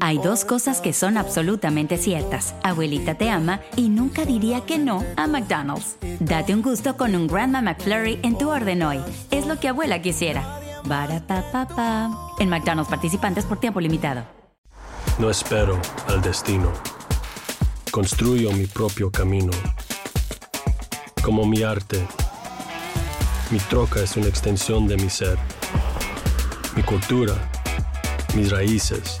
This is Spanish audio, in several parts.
Hay dos cosas que son absolutamente ciertas. Abuelita te ama y nunca diría que no a McDonald's. Date un gusto con un Grandma McFlurry en tu orden hoy. Es lo que abuela quisiera. Barata En McDonald's participantes por tiempo limitado. No espero al destino. Construyo mi propio camino. Como mi arte. Mi troca es una extensión de mi ser. Mi cultura. Mis raíces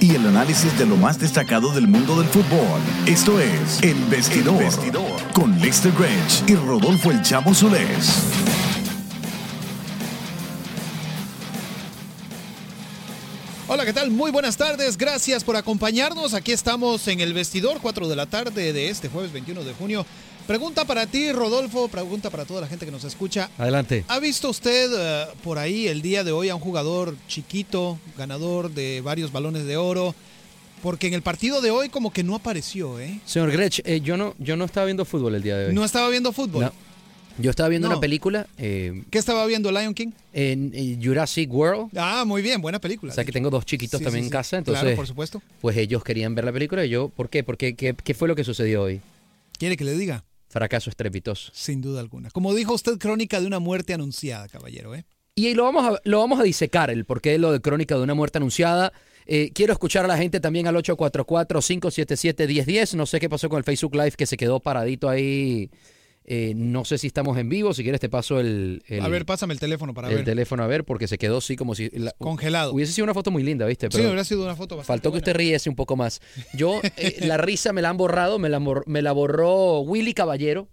y el análisis de lo más destacado del mundo del fútbol. Esto es El Vestidor, con Lester Grange y Rodolfo El Chamo Solés. Hola, ¿qué tal? Muy buenas tardes, gracias por acompañarnos. Aquí estamos en El Vestidor, 4 de la tarde de este jueves 21 de junio. Pregunta para ti, Rodolfo, pregunta para toda la gente que nos escucha. Adelante. ¿Ha visto usted eh, por ahí el día de hoy a un jugador chiquito, ganador de varios balones de oro? Porque en el partido de hoy como que no apareció, ¿eh? Señor Grech, eh, yo, no, yo no estaba viendo fútbol el día de hoy. ¿No estaba viendo fútbol? No. Yo estaba viendo una película. Eh, ¿Qué estaba viendo, Lion King? En, Jurassic World. Ah, muy bien, buena película. O sea que tengo dos chiquitos también en casa, entonces. Claro, por supuesto. Pues ellos querían ver la película y yo, ¿por qué? Porque, ¿qué, ¿Qué fue lo que sucedió hoy? ¿Quiere que le diga? Fracaso estrepitoso. Sin duda alguna. Como dijo usted, crónica de una muerte anunciada, caballero. ¿eh? Y lo vamos, a, lo vamos a disecar, el porqué de lo de crónica de una muerte anunciada. Eh, quiero escuchar a la gente también al 844-577-1010. No sé qué pasó con el Facebook Live que se quedó paradito ahí eh, no sé si estamos en vivo, si quieres te paso el... a ver, pásame el teléfono para ver. El teléfono a ver, porque se quedó así como si... Congelado. Hubiese sido una foto muy linda, ¿viste? sí, hubiera sido una foto bastante Faltó que usted riese un poco más. Yo, eh, la risa me la han borrado, me la, me la borró Willy Caballero.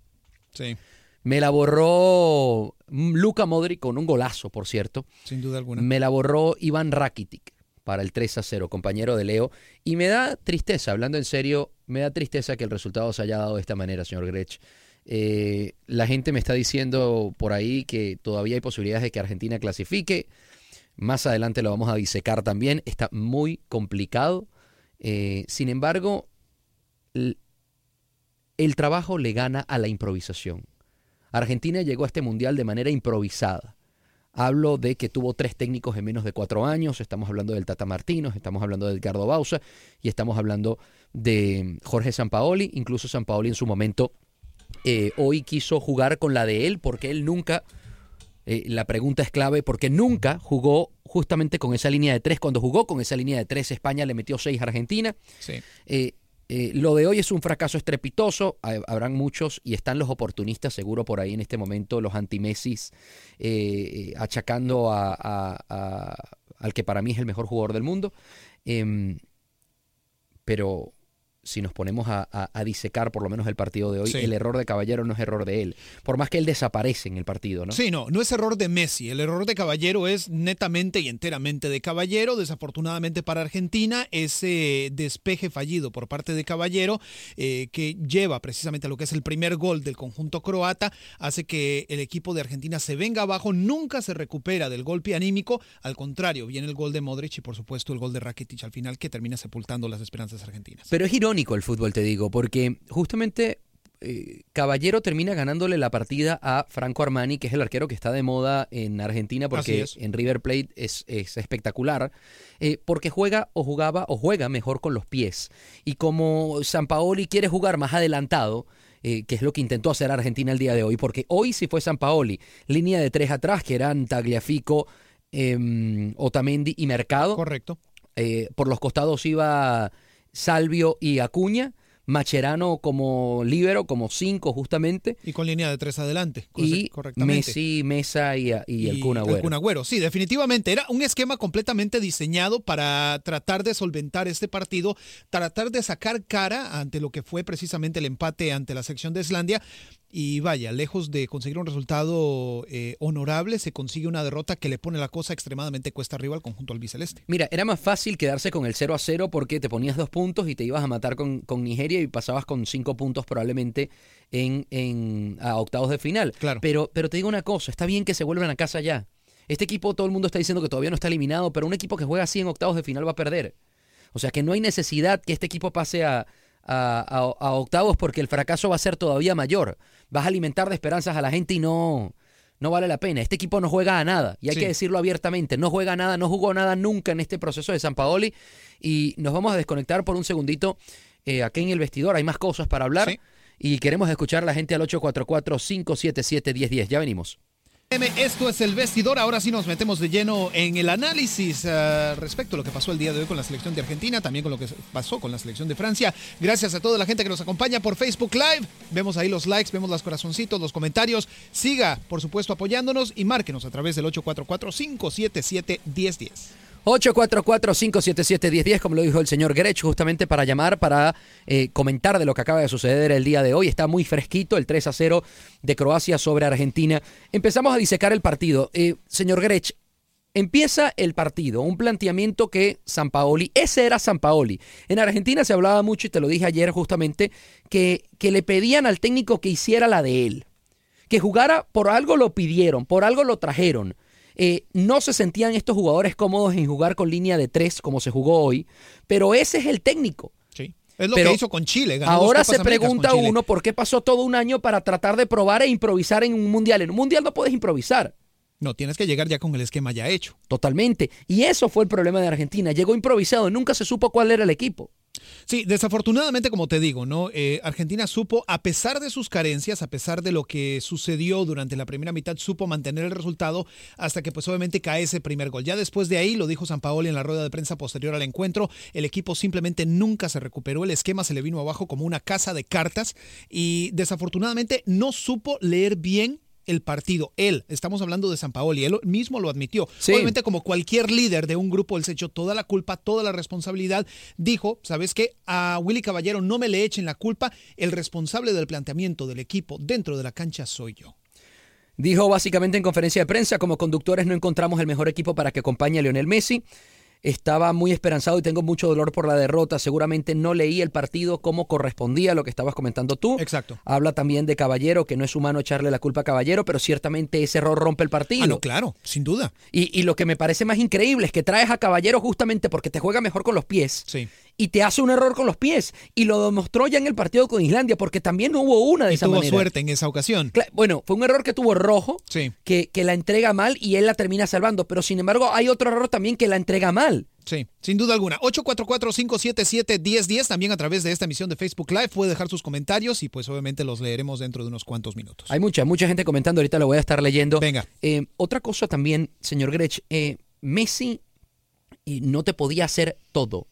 Sí. Me la borró Luca Modric con un golazo, por cierto. Sin duda alguna. Me la borró Iván Rakitic para el 3 a 0, compañero de Leo. Y me da tristeza, hablando en serio, me da tristeza que el resultado se haya dado de esta manera, señor Grech. Eh, la gente me está diciendo por ahí que todavía hay posibilidades de que Argentina clasifique. Más adelante lo vamos a disecar también. Está muy complicado. Eh, sin embargo, el, trabajo le gana a la improvisación. Argentina llegó a este mundial de manera improvisada. Hablo de que tuvo tres técnicos en menos de cuatro años. Estamos hablando del Tata Martino, estamos hablando de Edgardo Bausa y estamos hablando de Jorge Sampaoli. Incluso Sampaoli en su momento eh, hoy quiso jugar con la de él porque él nunca, eh, la pregunta es clave, porque nunca jugó justamente con esa línea de tres. Cuando jugó con esa línea de tres, España le metió seis a Argentina. Eh, lo de hoy es un fracaso estrepitoso, habrán muchos y están los oportunistas seguro por ahí en este momento, los anti-Messis, achacando al que para mí es el mejor jugador del mundo. Em, pero si nos ponemos a, disecar por lo menos el partido de hoy, el error de Caballero no es error de él. Por más que él desaparece en el partido, ¿no? Sí, no, no es error de Messi. El error de Caballero es netamente y enteramente de Caballero. Desafortunadamente para Argentina, ese despeje fallido por parte de Caballero, eh, que lleva precisamente a lo que es el primer gol del conjunto croata, hace que el equipo de Argentina se venga abajo, nunca se recupera del golpe anímico. Al contrario, viene el gol de Modric y por supuesto el gol de Rakitic al final que termina sepultando las esperanzas argentinas. Pero es irónico el fútbol, te digo, porque justamente eh, Caballero termina ganándole la partida a Franco Armani, que es el arquero que está de moda en Argentina porque en River Plate es, espectacular, eh, porque juega o jugaba o juega mejor con los pies. Y como San Paoli quiere jugar más adelantado, eh, que es lo que intentó hacer Argentina el día de hoy, porque hoy sí fue San Paoli, línea de tres atrás, que eran Tagliafico, em, Otamendi y Mercado. Correcto. por los costados iba Salvio y Acuña. Macherano como líbero, como cinco justamente. Y con línea de tres adelante, y Messi, Mesa y, el Kun Agüero. Sí, definitivamente. Era un esquema completamente diseñado para tratar de solventar este partido, tratar de sacar cara ante lo que fue precisamente el empate ante la sección de Islandia. Y vaya, lejos de conseguir un resultado eh, honorable, se consigue una derrota que le pone la cosa extremadamente cuesta arriba al conjunto albiceleste. Mira, era más fácil quedarse con el 0 a 0 porque te ponías dos puntos y te ibas a matar con, con Nigeria y pasabas con cinco puntos probablemente en, en a octavos de final. Claro. Pero, pero te digo una cosa, está bien que se vuelvan a casa ya. Este equipo, todo el mundo está diciendo que todavía no está eliminado, pero un equipo que juega así en octavos de final va a perder. O sea que no hay necesidad que este equipo pase a, a, octavos porque el fracaso va a ser todavía mayor. Vas a alimentar de esperanzas a la gente y no, no vale la pena. Este equipo no juega a nada, y hay que decirlo abiertamente, no juega a nada, no jugó nada nunca en este proceso de San Paoli. Y nos vamos a desconectar por un segundito eh, aquí en el vestidor, hay más cosas para hablar. Y queremos escuchar a la gente al 844-577-1010. Ya venimos. Esto es el vestidor. Ahora sí nos metemos de lleno en el análisis uh, respecto a lo que pasó el día de hoy con la selección de Argentina, también con lo que pasó con la selección de Francia. Gracias a toda la gente que nos acompaña por Facebook Live. Vemos ahí los likes, vemos los corazoncitos, los comentarios. Siga, por supuesto, apoyándonos y márquenos a través del 844-577-1010. 844-577-1010, como lo dijo el señor Grech, justamente para llamar, para eh, comentar de lo que acaba de suceder el día de hoy. Está muy fresquito el 3 a 0 de Croacia sobre Argentina. Empezamos a disecar el partido. Eh, señor Grech, empieza el partido, un planteamiento que San Paoli, ese era San Paoli. En Argentina se hablaba mucho, y te lo dije ayer justamente, que, que le pedían al técnico que hiciera la de él. Que jugara, por algo lo pidieron, por algo lo trajeron eh, no se sentían estos jugadores cómodos en jugar con línea de tres como se jugó hoy, pero ese es el técnico. Sí. Es lo que hizo con Chile. ahora se pregunta uno por qué pasó todo un año para tratar de probar e improvisar en un mundial. En un mundial no puedes improvisar. No, tienes que llegar ya con el esquema ya hecho. Totalmente. Y eso fue el problema de Argentina. Llegó improvisado, nunca se supo cuál era el equipo. Sí, desafortunadamente, como te digo, ¿no? Eh, Argentina supo, a pesar de sus carencias, a pesar de lo que sucedió durante la primera mitad, supo mantener el resultado hasta que, pues, obviamente cae ese primer gol. Ya después de ahí, lo dijo San Paoli en la rueda de prensa posterior al encuentro, el equipo simplemente nunca se recuperó, el esquema se le vino abajo como una casa de cartas y desafortunadamente no supo leer bien el partido. Él, estamos hablando de San Paoli, él mismo lo admitió. Obviamente, como cualquier líder de un grupo, él se echó toda la culpa, toda la responsabilidad. Dijo, ¿sabes qué? A Willy Caballero no me le echen la culpa. El responsable del planteamiento del equipo dentro de la cancha soy yo. Dijo básicamente en conferencia de prensa, como conductores no encontramos el mejor equipo para que acompañe a Lionel Messi estaba muy esperanzado y tengo mucho dolor por la derrota. Seguramente no leí el partido como correspondía a lo que estabas comentando tú. Exacto. Habla también de Caballero, que no es humano echarle la culpa a Caballero, pero ciertamente ese error rompe el partido. Ah, no, claro, sin duda. Y, y lo que me parece más increíble es que traes a Caballero justamente porque te juega mejor con los pies. Sí y te hace un error con los pies. Y lo demostró ya en el partido con Islandia, porque también hubo una de y esa tuvo suerte en esa ocasión. Bueno, fue un error que tuvo Rojo, sí. que, que la entrega mal y él la termina salvando. Pero sin embargo, hay otro error también que la entrega mal. Sí, sin duda alguna. 844-577-1010 también a través de esta emisión de Facebook Live. Puede dejar sus comentarios y pues obviamente los leeremos dentro de unos cuantos minutos. Hay mucha, mucha gente comentando. Ahorita lo voy a estar leyendo. Venga. Eh, otra cosa también, señor Grech. Eh, Messi no te podía hacer todo.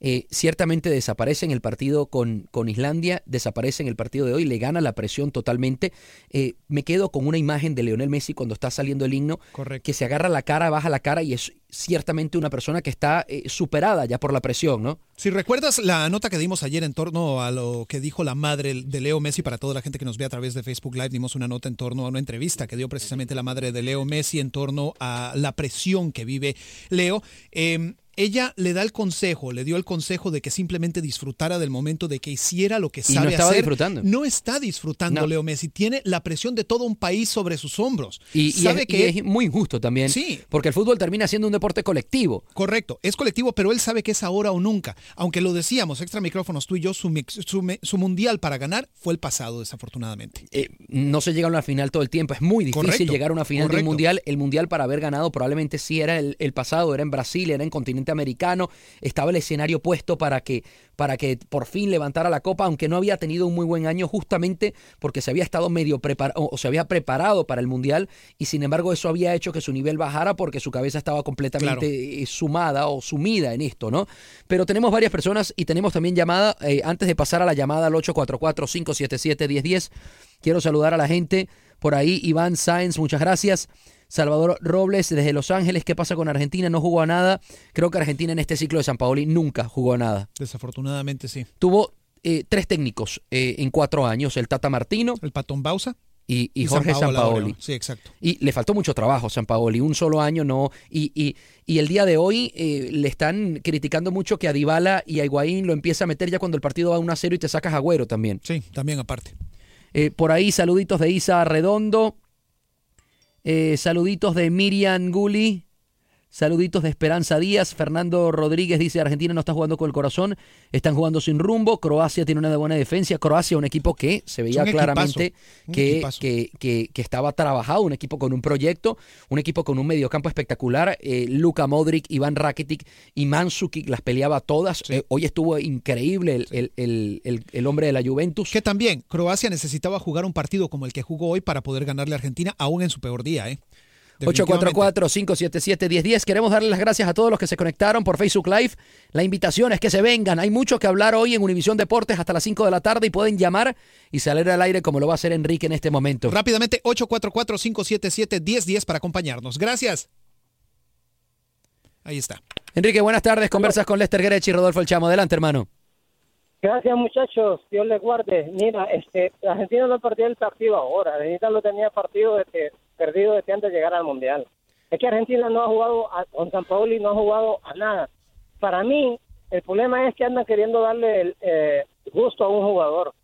Eh, ciertamente desaparece en el partido con, con, Islandia, desaparece en el partido de hoy, le gana la presión totalmente. Eh, me quedo con una imagen de Leonel Messi cuando está saliendo el himno, que se agarra la cara, baja la cara y es ciertamente una persona que está eh, superada ya por la presión, ¿no? Si recuerdas la nota que dimos ayer en torno a lo que dijo la madre de Leo Messi, para toda la gente que nos ve a través de Facebook Live, dimos una nota en torno a una entrevista que dio precisamente la madre de Leo Messi en torno a la presión que vive Leo. Ella le da el consejo, le dio el consejo de que simplemente disfrutara del momento, de que hiciera lo que Y no sabe estaba hacer. disfrutando. No está disfrutando No. Leo Messi. Tiene la presión de todo un país sobre sus hombros. Y, y sabe es, que y es muy injusto también, Sí. porque el fútbol termina siendo un deporte colectivo. Correcto, es colectivo, pero él sabe que es ahora o nunca. Aunque lo decíamos, extra micrófonos tú y yo, su, su su mundial para ganar fue el pasado, desafortunadamente. Eh, no se llega a una final todo el tiempo. Es muy difícil Correcto, llegar a una final de un correcto. mundial. El mundial para haber ganado probablemente sí era el, el pasado, era en Brasil, era en continente americano. Estaba el escenario puesto para que, para que por fin levantara la copa, aunque no había tenido un muy buen año, justamente porque se había estado medio preparado o se había preparado para el mundial y sin embargo eso había hecho que su nivel bajara porque su cabeza estaba completamente eh, sumada o sumida en esto, ¿no? Pero tenemos varias personas y tenemos también llamada. eh, antes de pasar a la llamada al 844-577-1010, quiero saludar a la gente. Por ahí, Iván Sáenz, muchas gracias. Salvador Robles desde Los Ángeles, ¿qué pasa con Argentina? No jugó a nada. Creo que Argentina en este ciclo de San Paoli nunca jugó a nada. Desafortunadamente sí. Tuvo eh, tres técnicos eh, en cuatro años, el Tata Martino El Patón Bausa y, y Jorge Sampaoli. ahora. Sí, exacto. Y le faltó mucho trabajo a San Paoli, un solo año no. Y, y, y el día de hoy eh, le están criticando mucho que a Dybala y a Higuaín lo empieza a meter ya cuando el partido va 1 a 0 y te sacas a Agüero también. Sí, también aparte. Eh, por ahí saluditos de Isa Redondo, eh, saluditos de Miriam Gulli, saluditos de Esperanza Díaz, Fernando Rodríguez dice Argentina no está jugando con el corazón, están jugando sin rumbo, Croacia tiene una buena defensa, Croacia un equipo que se veía claramente que, que, que- que estaba trabajado, un equipo con un proyecto, un equipo con un mediocampo espectacular, eh, Luka Modric, Iván Rakitic y Mandzukic las peleaba todas, Sí. Eh, hoy estuvo increíble el, el- el- el- el hombre de la Juventus. Que también Croacia necesitaba jugar un partido como el que jugó hoy para poder ganarle a Argentina, aún en su peor día. ¿eh? Definitivamente. 844-577-1010. Queremos darle las gracias a todos los que se conectaron por Facebook Live. La invitación es que se vengan. Hay mucho que hablar hoy en Univisión Deportes hasta las 5 de la tarde y pueden llamar y salir al aire como lo va a hacer Enrique en este momento. Rápidamente, 844-577-1010 para acompañarnos. Gracias. Ahí está. Enrique, buenas tardes. Conversas con Lester Grech y Rodolfo El Chamo. Adelante, hermano. Gracias muchachos, Dios les guarde. Mira, este, Argentina no perdió el partido ahora, Argentina lo tenía partido desde, perdido desde antes de llegar al Mundial. Es que Argentina no ha jugado, a, con San Paoli no ha jugado a nada. Para mí, el problema es que andan queriendo darle el eh, gusto a un jugador.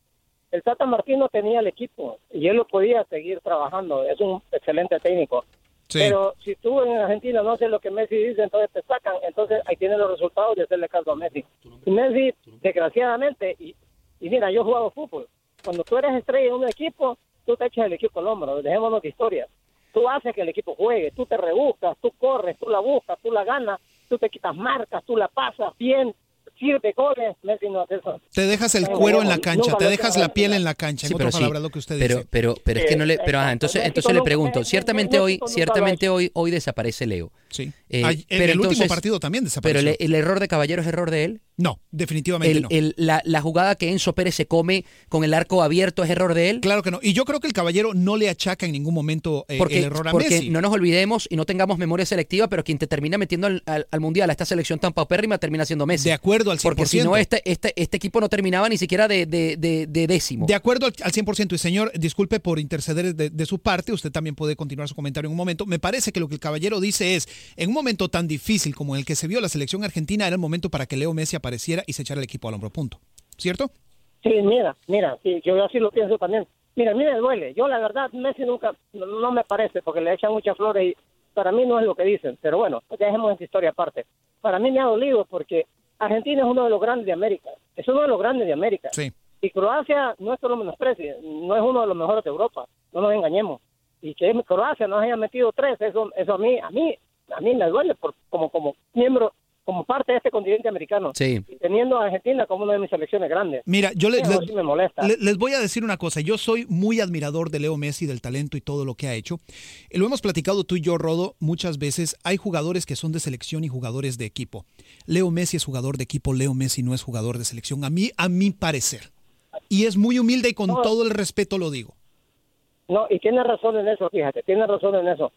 El Tata Martino tenía el equipo y él lo podía seguir trabajando, es un excelente técnico. Sí. Pero si tú en Argentina no haces lo que Messi dice, entonces te sacan. Entonces ahí tienen los resultados de hacerle caso a Messi. Y Messi, desgraciadamente, y, y mira, yo he jugado fútbol. Cuando tú eres estrella en un equipo, tú te echas el equipo al hombro. Dejémonos de historias. Tú haces que el equipo juegue, tú te rebuscas, tú corres, tú la buscas, tú la ganas, tú te quitas marcas, tú la pasas bien, sirve goles. Messi no hace eso. Te dejas el cuero en la cancha, te dejas la piel en la cancha. En Sí, otras sí, palabras, lo que usted pero, dice. pero, pero es que no le. Pero ajá, entonces, entonces le pregunto. Ciertamente hoy, ciertamente hoy, hoy desaparece Leo. Sí. Eh, Ay, en pero el entonces- último partido también Pero desapareció. el, el error de Caballero es error de él. No, definitivamente El- no. el- la, la jugada que Enzo Pérez se come con el arco abierto es error de él. Claro que no. Y yo creo que el caballero no le achaca en ningún momento eh, Porque, el error a porque Messi. no nos olvidemos y no tengamos memoria selectiva, pero quien te termina metiendo al, al- al mundial a esta selección tan paupérrima termina siendo Messi. De acuerdo al 100%. Porque si no, este, este, este equipo no terminaba ni siquiera de, de- de- de décimo. De acuerdo al, al 100%. Y señor, disculpe por interceder de, de su parte, usted también puede continuar su comentario en un momento. Me parece que lo que el caballero dice es, en un momento tan difícil como el que se vio la selección argentina, era el momento para que Leo Messi apareciera y se echara el equipo al hombro, punto. ¿Cierto? Sí, mira, mira, sí, yo así lo pienso también. Mira, a mí me duele. Yo, la verdad, Messi nunca, no, no me parece, porque le echan muchas flores y para mí no es lo que dicen. Pero bueno, dejemos esta historia aparte. Para mí me ha dolido porque Argentina es uno de los grandes de América. Es uno de los grandes de América. Sí. Y Croacia no es que lo menosprecie, no es uno de los mejores de Europa. No nos engañemos. Y que Croacia nos haya metido tres, eso, eso a mí, a mí, a mí me duele por, como, como miembro, como parte de este continente americano. Sí. Y teniendo a Argentina como una de mis selecciones grandes. Mira, yo le- le- sí me molesta. le- les voy a decir una cosa. Yo soy muy admirador de Leo Messi, del talento y todo lo que ha hecho. Eh, Lo hemos platicado tú y yo, Rodo, muchas veces. Hay jugadores que son de selección y jugadores de equipo. Leo Messi es jugador de equipo, Leo Messi no es jugador de selección. A mí, a mi parecer. Y es muy humilde y con No. todo el respeto lo digo. No, y tiene razón en eso, fíjate, tiene razón en eso.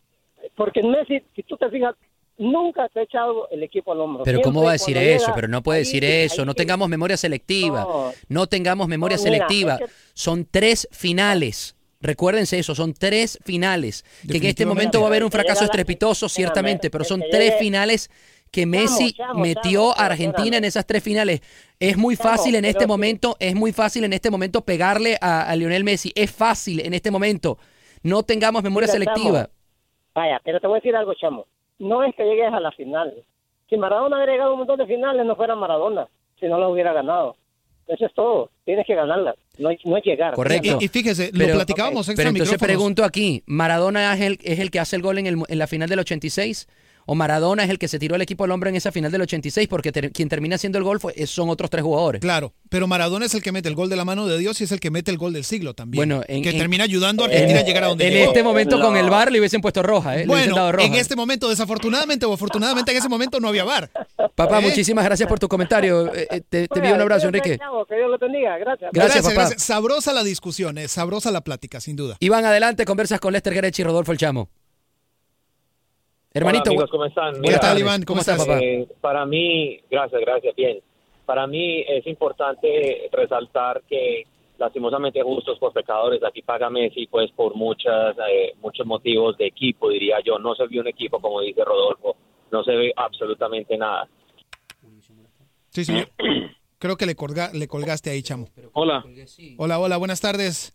Porque en Messi, si tú te fijas, nunca te ha echado el equipo al hombro. Pero Siempre ¿cómo va a decir eso? llega, Pero no puede decir eso. ahí No tengamos memoria selectiva. No. No tengamos memoria No, mira, selectiva. es que- Son tres finales. Recuérdense eso, son tres finales. Que en este momento va a haber un fracaso estrepitoso, ciertamente, pero son tres finales que Messi chamo, metió chamo, a Argentina en esas tres finales. Es muy fácil en este momento, es muy fácil en este momento pegarle a, a Lionel Messi. Es fácil en este momento. No tengamos memoria Mira, selectiva. Vaya, pero te voy a decir algo, chamo. No es que llegues a la final. Si Maradona hubiera llegado a un montón de finales, no fuera Maradona. Si no lo hubiera ganado. Eso es todo. Tienes que ganarla. No, no es llegar. Correcto. Y, y fíjese, Pero- lo platicábamos extra Pero entonces micrófonos. pregunto aquí, ¿Maradona es el, es el que hace el gol en, el- en la final del 86? ¿O Maradona es el que se tiró el equipo al hombro en esa final del 86? Porque ter- quien termina haciendo el gol fue- son otros tres jugadores. Claro, pero Maradona es el que mete el gol de la mano de Dios y es el que mete el gol del siglo también. Bueno, en- que en- termina ayudando a Argentina a llegar a donde en llegó. este momento con el VAR le hubiesen puesto roja, ¿eh? Le hubiesen dado Bueno, roja. en este momento, desafortunadamente o afortunadamente, en ese momento no había bar. Papá, ¿Eh? muchísimas gracias por tu comentario. Eh, eh, te, te envío un abrazo, Enrique. Que Dios lo bendiga. Gracias. Gracias, papá. Sabrosa la discusión, eh, sabrosa la plática, sin duda. Iván, adelante, conversas con Lester Gerech y Rodolfo El Chamo. Hermanito, Hola, amigos, ¿cómo están? Mira, tardes. Iván? ¿Cómo estás, estás? papá? eh, para mí, gracias, gracias, bien. Para mí es importante resaltar que lastimosamente justos por pecadores, aquí paga Messi pues por muchas eh, muchos motivos de equipo, diría yo. No se vio un equipo, como dice Rodolfo, no se ve absolutamente nada. Sí, señor. Creo que le, colga- le colgaste ahí, chamo. Hola. Hola, hola, buenas tardes.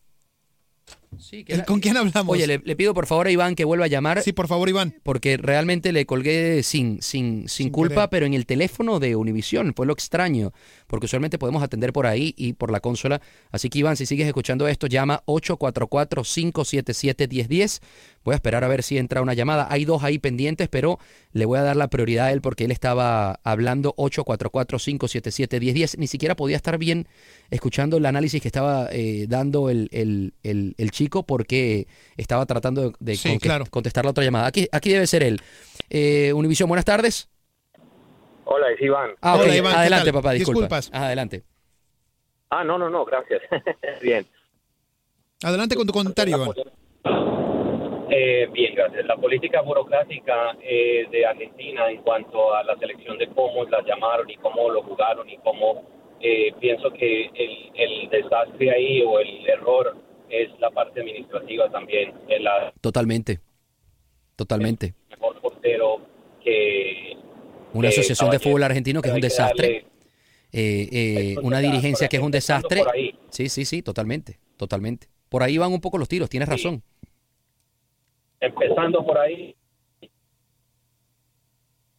Sí, que era- ¿Con quién hablamos? Oye, le, le pido por favor a Iván que vuelva a llamar. Sí, por favor, Iván. Porque realmente le colgué sin, sin, sin, culpa, querer. pero en el teléfono de Univisión. Fue lo extraño. Porque usualmente podemos atender por ahí y por la consola. Así que Iván, si sigues escuchando esto, llama 844-577-1010. Voy a esperar a ver si entra una llamada. Hay dos ahí pendientes, pero le voy a dar la prioridad a él porque él estaba hablando 844-577-1010. Ni siquiera podía estar bien escuchando el análisis que estaba eh, dando el, el- el- el chico porque estaba tratando de, Sí, claro. contestar la otra llamada. Aquí, aquí debe ser él. Eh, Univisión, buenas tardes. Hola, es Iván. Ah. Hola, Iván, ¿qué adelante, papá, disculpa. Disculpas. Adelante. Ah, no, no, no, gracias. bien. Adelante con tu comentario, Iván. Eh, bien, gracias. La política burocrática eh, de Argentina en cuanto a la selección de cómo la llamaron y cómo lo jugaron y cómo eh, pienso que el, el desastre ahí o el error es la parte administrativa también. La- Totalmente. Totalmente. mejor portero que... Una que asociación de fútbol argentino que es un desastre. darle- Eh, eh, una dirigencia que es un desastre. Sí, sí, sí, totalmente. Totalmente. Por ahí van un poco los tiros, tienes razón. Empezando por ahí,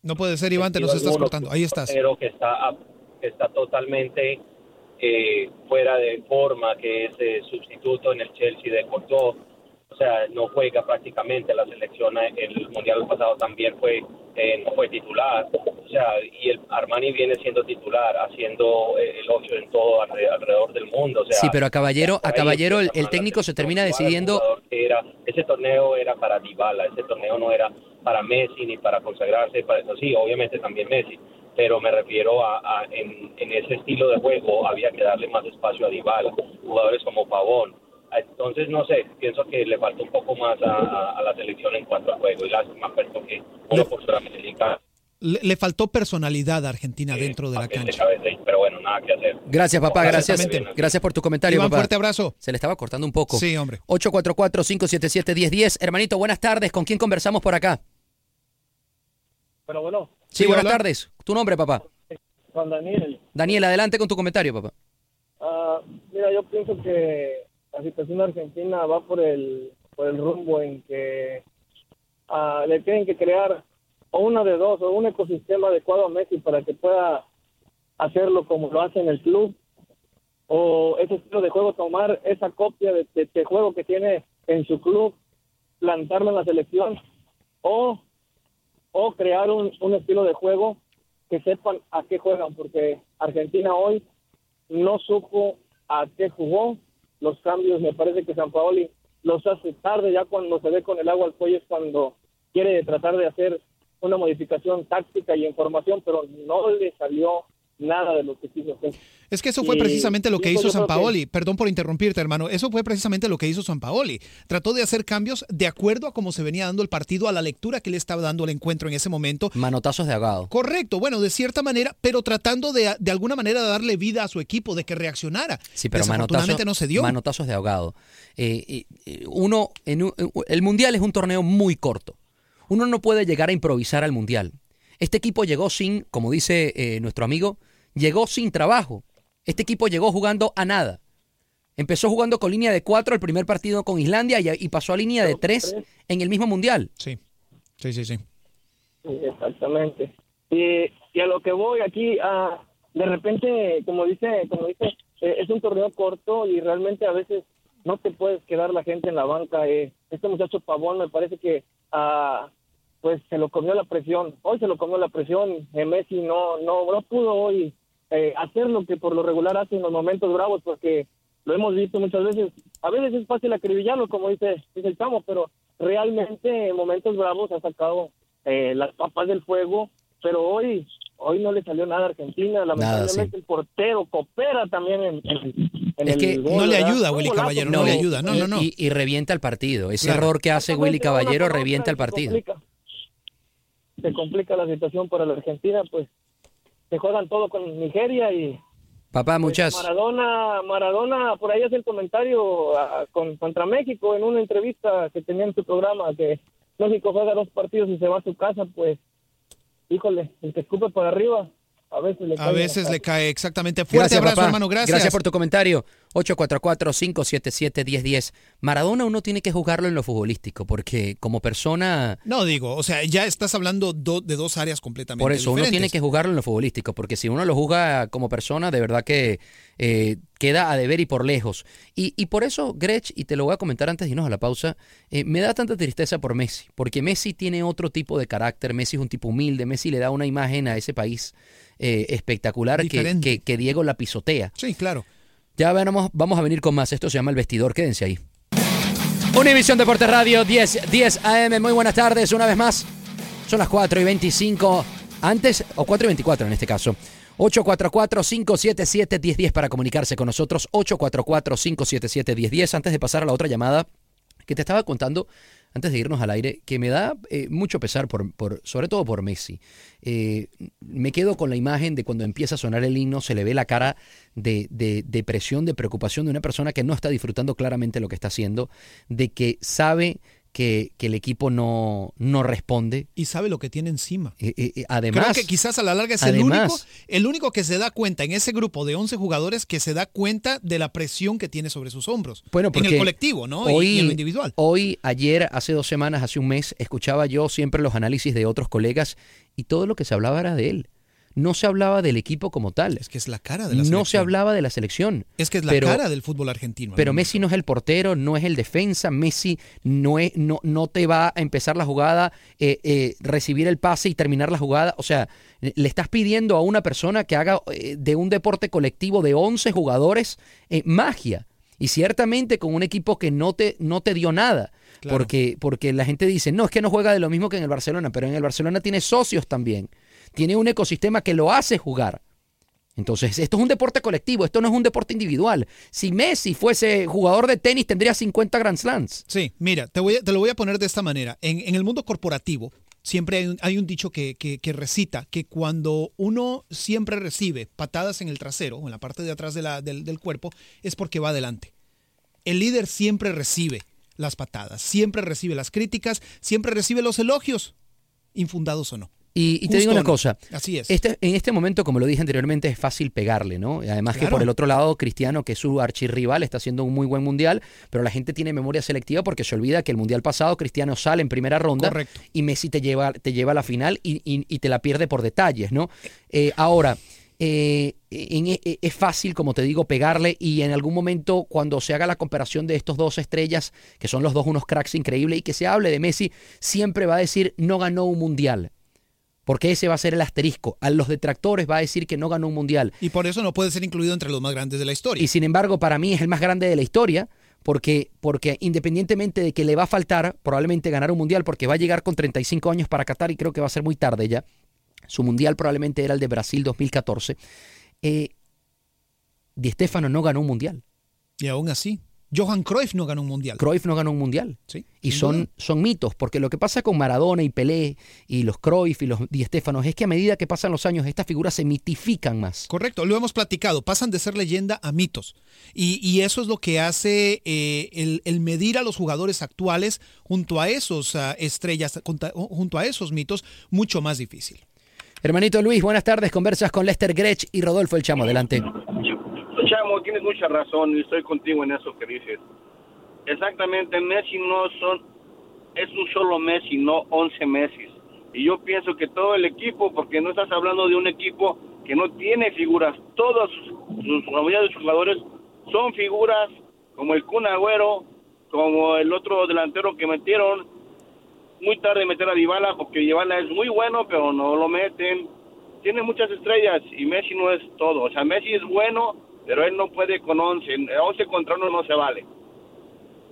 No puede ser, Iván, te nos estás cortando. Ahí estás. Pero que está, que está totalmente eh, fuera de forma, que es eh, sustituto en el Chelsea de Courtois. O sea, no juega prácticamente la selección. El mundial pasado también fue eh, no fue titular. O sea, y el Armani viene siendo titular, haciendo eh, el 8 en todo alre- alrededor del mundo. O sea, Sí, pero a Caballero, a Caballero el, técnico se termina decidiendo. era, ese torneo era para Dybala, ese torneo no era para Messi ni para consagrarse, para eso sí, obviamente también Messi, pero me refiero a, a- en, en ese estilo de juego había que darle más espacio a Dybala, jugadores como Pavón. Entonces, no sé, pienso que le falta un poco más a, a- a la selección en cuanto al juego y lástima, puesto que uno por Sudamérica Le, le faltó personalidad a Argentina eh, dentro de la de cancha. cabeza ahí, pero bueno, nada que hacer. Gracias, papá, gracias. Exactamente. Gracias por tu comentario, Iván, papá. fuerte abrazo. Se le estaba cortando un poco. Sí, hombre. 844-577-1010. Hermanito, buenas tardes. ¿Con quién conversamos por acá? Pero bueno, Sí, buenas hola. tardes. ¿Tu nombre, papá? Juan Daniel, Daniel, adelante con tu comentario, papá. ah, mira, yo pienso que la situación argentina va por el, por el rumbo en que ah, le tienen que crear o una de dos, o un ecosistema adecuado a Messi para que pueda hacerlo como lo hace en el club, o ese estilo de juego, tomar esa copia de, de- de juego que tiene en su club, plantarlo en la selección, o, o crear un, un estilo de juego que sepan a qué juegan, porque Argentina hoy no supo a qué jugó. Los cambios, me parece que San Paoli los hace tarde, ya cuando se ve con el agua al cuello es cuando quiere tratar de hacer una modificación táctica y en formación, pero no le salió nada de lo que quiso hacer. Es que eso fue Y- precisamente lo que hizo San Paoli. Perdón por interrumpirte, hermano. Eso fue precisamente lo que hizo San Paoli. Trató de hacer cambios de acuerdo a cómo se venía dando el partido, a la lectura que le estaba dando el encuentro en ese momento. Manotazos de ahogado. Correcto, bueno, de cierta manera, pero tratando de, de alguna manera darle vida a su equipo, de que reaccionara. Sí, pero manotazos, no se dio. manotazos de ahogado. Eh, uno, en un- el mundial es un torneo muy corto. Uno no puede llegar a improvisar al mundial. Este equipo llegó sin, como dice eh, nuestro amigo, llegó sin trabajo. Este equipo llegó jugando a nada. Empezó jugando con línea de cuatro el primer partido con Islandia y, y pasó a línea de tres en el mismo mundial. Sí, sí, sí, sí. Sí, exactamente. Y, y a lo que voy aquí, ah, de repente, como dice, como dice, eh, es un torneo corto y realmente a veces no te puedes quedar la gente en la banca. eh. Este muchacho Pavón me parece que ah, pues se lo comió la presión. Hoy se lo comió la presión. Eh, Messi no, no, no pudo hoy eh, hacer lo que por lo regular hace en los momentos bravos porque lo hemos visto muchas veces. A veces es fácil acribillarlo, como dice, dice el chamo, pero realmente en momentos bravos ha sacado eh, las papas del fuego. Pero hoy hoy no le salió nada a Argentina. Lamentablemente el portero coopera también en, en- en Es el que gol, no le ¿verdad? ayuda, Un Willy Caballero, no le ayuda. No, no, no. Y, y revienta el partido. Ese Claro. error que hace Willy Caballero revienta el se partido. complica. Se complica la situación para la Argentina, pues se juegan todo con Nigeria y Papá, pues, muchas. Maradona, Maradona, por ahí hace el comentario ah, con, contra México en una entrevista que tenía en su programa que México juega dos partidos y se va a su casa, pues híjole, el que escupe para arriba a veces le cae A la veces le cae exactamente. Fuerte Gracias, abrazo, papá. hermano. Gracias. Gracias por tu comentario. 844-577-1010. Maradona uno tiene que jugarlo en lo futbolístico, porque como persona, No digo, o sea, ya estás hablando do- de dos áreas completamente por eso uno tiene que jugarlo en lo futbolístico, porque si uno lo juzga como persona, de verdad que eh, queda a deber y por lejos. Y, y por eso, Grech, y te lo voy a comentar antes de irnos a la pausa, eh, me da tanta tristeza por Messi, porque Messi tiene otro tipo de carácter, Messi es un tipo humilde, Messi le da una imagen a ese país eh, espectacular que, que- que Diego la pisotea. Sí, claro. Ya vamos, vamos a venir con más. Esto se llama El Vestidor. Quédense ahí. Univisión Deportes Radio 10, 10 AM. Muy buenas tardes una vez más. Son las 4 y 25. Antes, o 4 y 24 en este caso. 844-577-1010 para comunicarse con nosotros. 844-577-1010. Antes de pasar a la otra llamada que te estaba contando antes de irnos al aire, que me da eh, mucho pesar, por, por- sobre todo por Messi. Eh, me quedo con la imagen de cuando empieza a sonar el himno, se le ve la cara de, de depresión, de preocupación de una persona que no está disfrutando claramente lo que está haciendo, de que sabe que, que el equipo no, no responde. Y sabe lo que tiene encima. Eh, eh, eh, además, Creo que quizás a la larga es el único, el único que se da cuenta en ese grupo de 11 jugadores que se da cuenta de la presión que tiene sobre sus hombros. Bueno, en porque el colectivo, ¿no? Hoy, y, en lo individual. Hoy, ayer, hace dos semanas, hace un mes, escuchaba yo siempre los análisis de otros colegas y todo lo que se hablaba era de él. No se hablaba del equipo como tal. Es que es la cara de la No se selección. hablaba de la selección. Es que es la pero- cara del fútbol argentino. Pero. Messi no es el portero, no es el defensa. Messi no, es, no, no te va a empezar la jugada, eh, eh, recibir el pase y terminar la jugada. O sea, le estás pidiendo a una persona que haga eh, de un deporte colectivo de 11 jugadores eh, magia. Y ciertamente con un equipo que no te, no te dio nada. Claro. Porque, porque la gente dice, no, es que no juega de lo mismo que en el Barcelona, pero en el Barcelona tiene socios también. Tiene un ecosistema que lo hace jugar. Entonces, esto es un deporte colectivo, esto no es un deporte individual. Si Messi fuese jugador de tenis, tendría 50 Grand Slams. Sí, mira, te, voy a- te lo voy a poner de esta manera. En, el mundo corporativo, siempre hay un, dicho que, recita que cuando uno siempre recibe patadas en el trasero, o en la parte de atrás del cuerpo, es porque va adelante. El líder siempre recibe las patadas, siempre recibe las críticas, siempre recibe los elogios, infundados o no. Y, y te digo una no. cosa, Así es. este, en este momento, como lo dije anteriormente, es fácil pegarle, ¿no? Además que por el otro lado, Cristiano, que es su archirrival, está haciendo un muy buen mundial, pero la gente tiene memoria selectiva porque se olvida que el mundial pasado Cristiano sale en primera ronda Correcto. y Messi te lleva, te lleva a la final y, y- y te la pierde por detalles, ¿no? Eh, ahora, eh, en- eh, es fácil, como te digo, pegarle y en algún momento cuando se haga la comparación de estos dos estrellas, que son los dos unos cracks increíbles, y que se hable de Messi, siempre va a decir no ganó un mundial. Porque ese va a ser el asterisco. A los detractores va a decir que no ganó un mundial. Y por eso no puede ser incluido entre los más grandes de la historia. Y sin embargo, para mí es el más grande de la historia, porque, porque independientemente de que le va a faltar probablemente ganar un mundial, porque va a llegar con 35 años para Qatar y creo que va a ser muy tarde ya. Su mundial probablemente era el de Brasil 2014. Eh, Di Stéfano no ganó un mundial. Y aún así, Johan Cruyff no ganó un mundial. Cruyff no ganó un mundial. Sí, Y son, son mitos, porque lo que pasa con Maradona y Pelé y los Cruyff y los Di Stéfanos es que a medida que pasan los años, estas figuras se mitifican más. Correcto, lo hemos platicado, pasan de ser leyenda a mitos. Y, y eso es lo que hace eh, el, el medir a los jugadores actuales junto a esos ah, estrellas, junto a esos mitos, mucho más difícil. Hermanito Luis, buenas tardes. Conversas con Lester Grech y Rodolfo El Chamo. Adelante. Tienes mucha razón y estoy contigo en eso que dices. Exactamente, Messi no son, es un solo Messi, no 11 Messi. Y yo pienso que todo el equipo, porque no estás hablando de un equipo que no tiene figuras, todos sus, sus jugadores son figuras como el Kun Agüero, como el otro delantero que metieron, muy tarde meter a Dybala porque Dybala es muy bueno pero no lo meten tiene muchas estrellas y Messi no es todo o sea Messi es bueno pero él no puede con 11 11 contra uno no se vale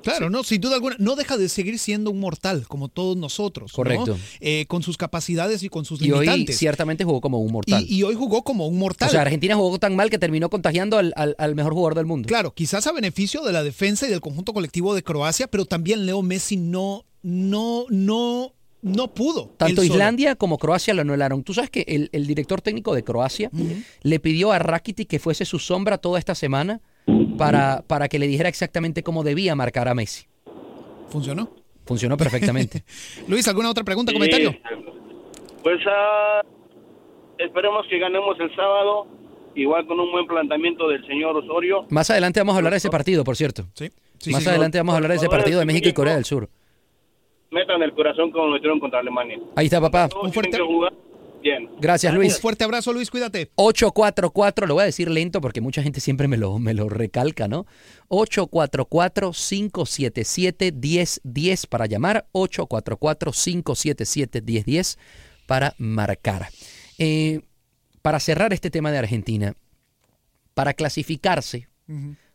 Claro, no, sin duda alguna, no deja de seguir siendo un mortal, como todos nosotros. ¿no? Correcto. Eh, con sus capacidades y con sus Y hoy limitantes. ciertamente jugó como un mortal. Y, y hoy jugó como un mortal. O sea, Argentina jugó tan mal que terminó contagiando al, al- al mejor jugador del mundo. Claro, quizás a beneficio de la defensa y del conjunto colectivo de Croacia, pero también Leo Messi no, no, no, no pudo. Tanto. Islandia como Croacia lo anularon. Tú sabes que el, el director técnico de Croacia le pidió a Rakitic que fuese su sombra toda esta semana para, para que le dijera exactamente cómo debía marcar a Messi. ¿Funcionó? Funcionó perfectamente. Luis, ¿alguna otra pregunta, Sí. comentario? Pues ah, esperemos que ganemos el sábado, igual con un buen planteamiento del señor Osorio. Más adelante vamos a hablar de ese partido, por cierto. Sí. Más adelante vamos a hablar de ese partido de México y Corea del Sur. Metan el corazón como lo metieron contra Alemania. Ahí está, papá. Todos que jugar bien. Gracias, Luis. Un fuerte abrazo, Luis, cuídate. 844, lo voy a decir lento porque mucha gente siempre me lo, me lo recalca, ¿no? 844-577-1010 para llamar, 844-577-1010 para marcar. Eh, para cerrar este tema de Argentina, para clasificarse.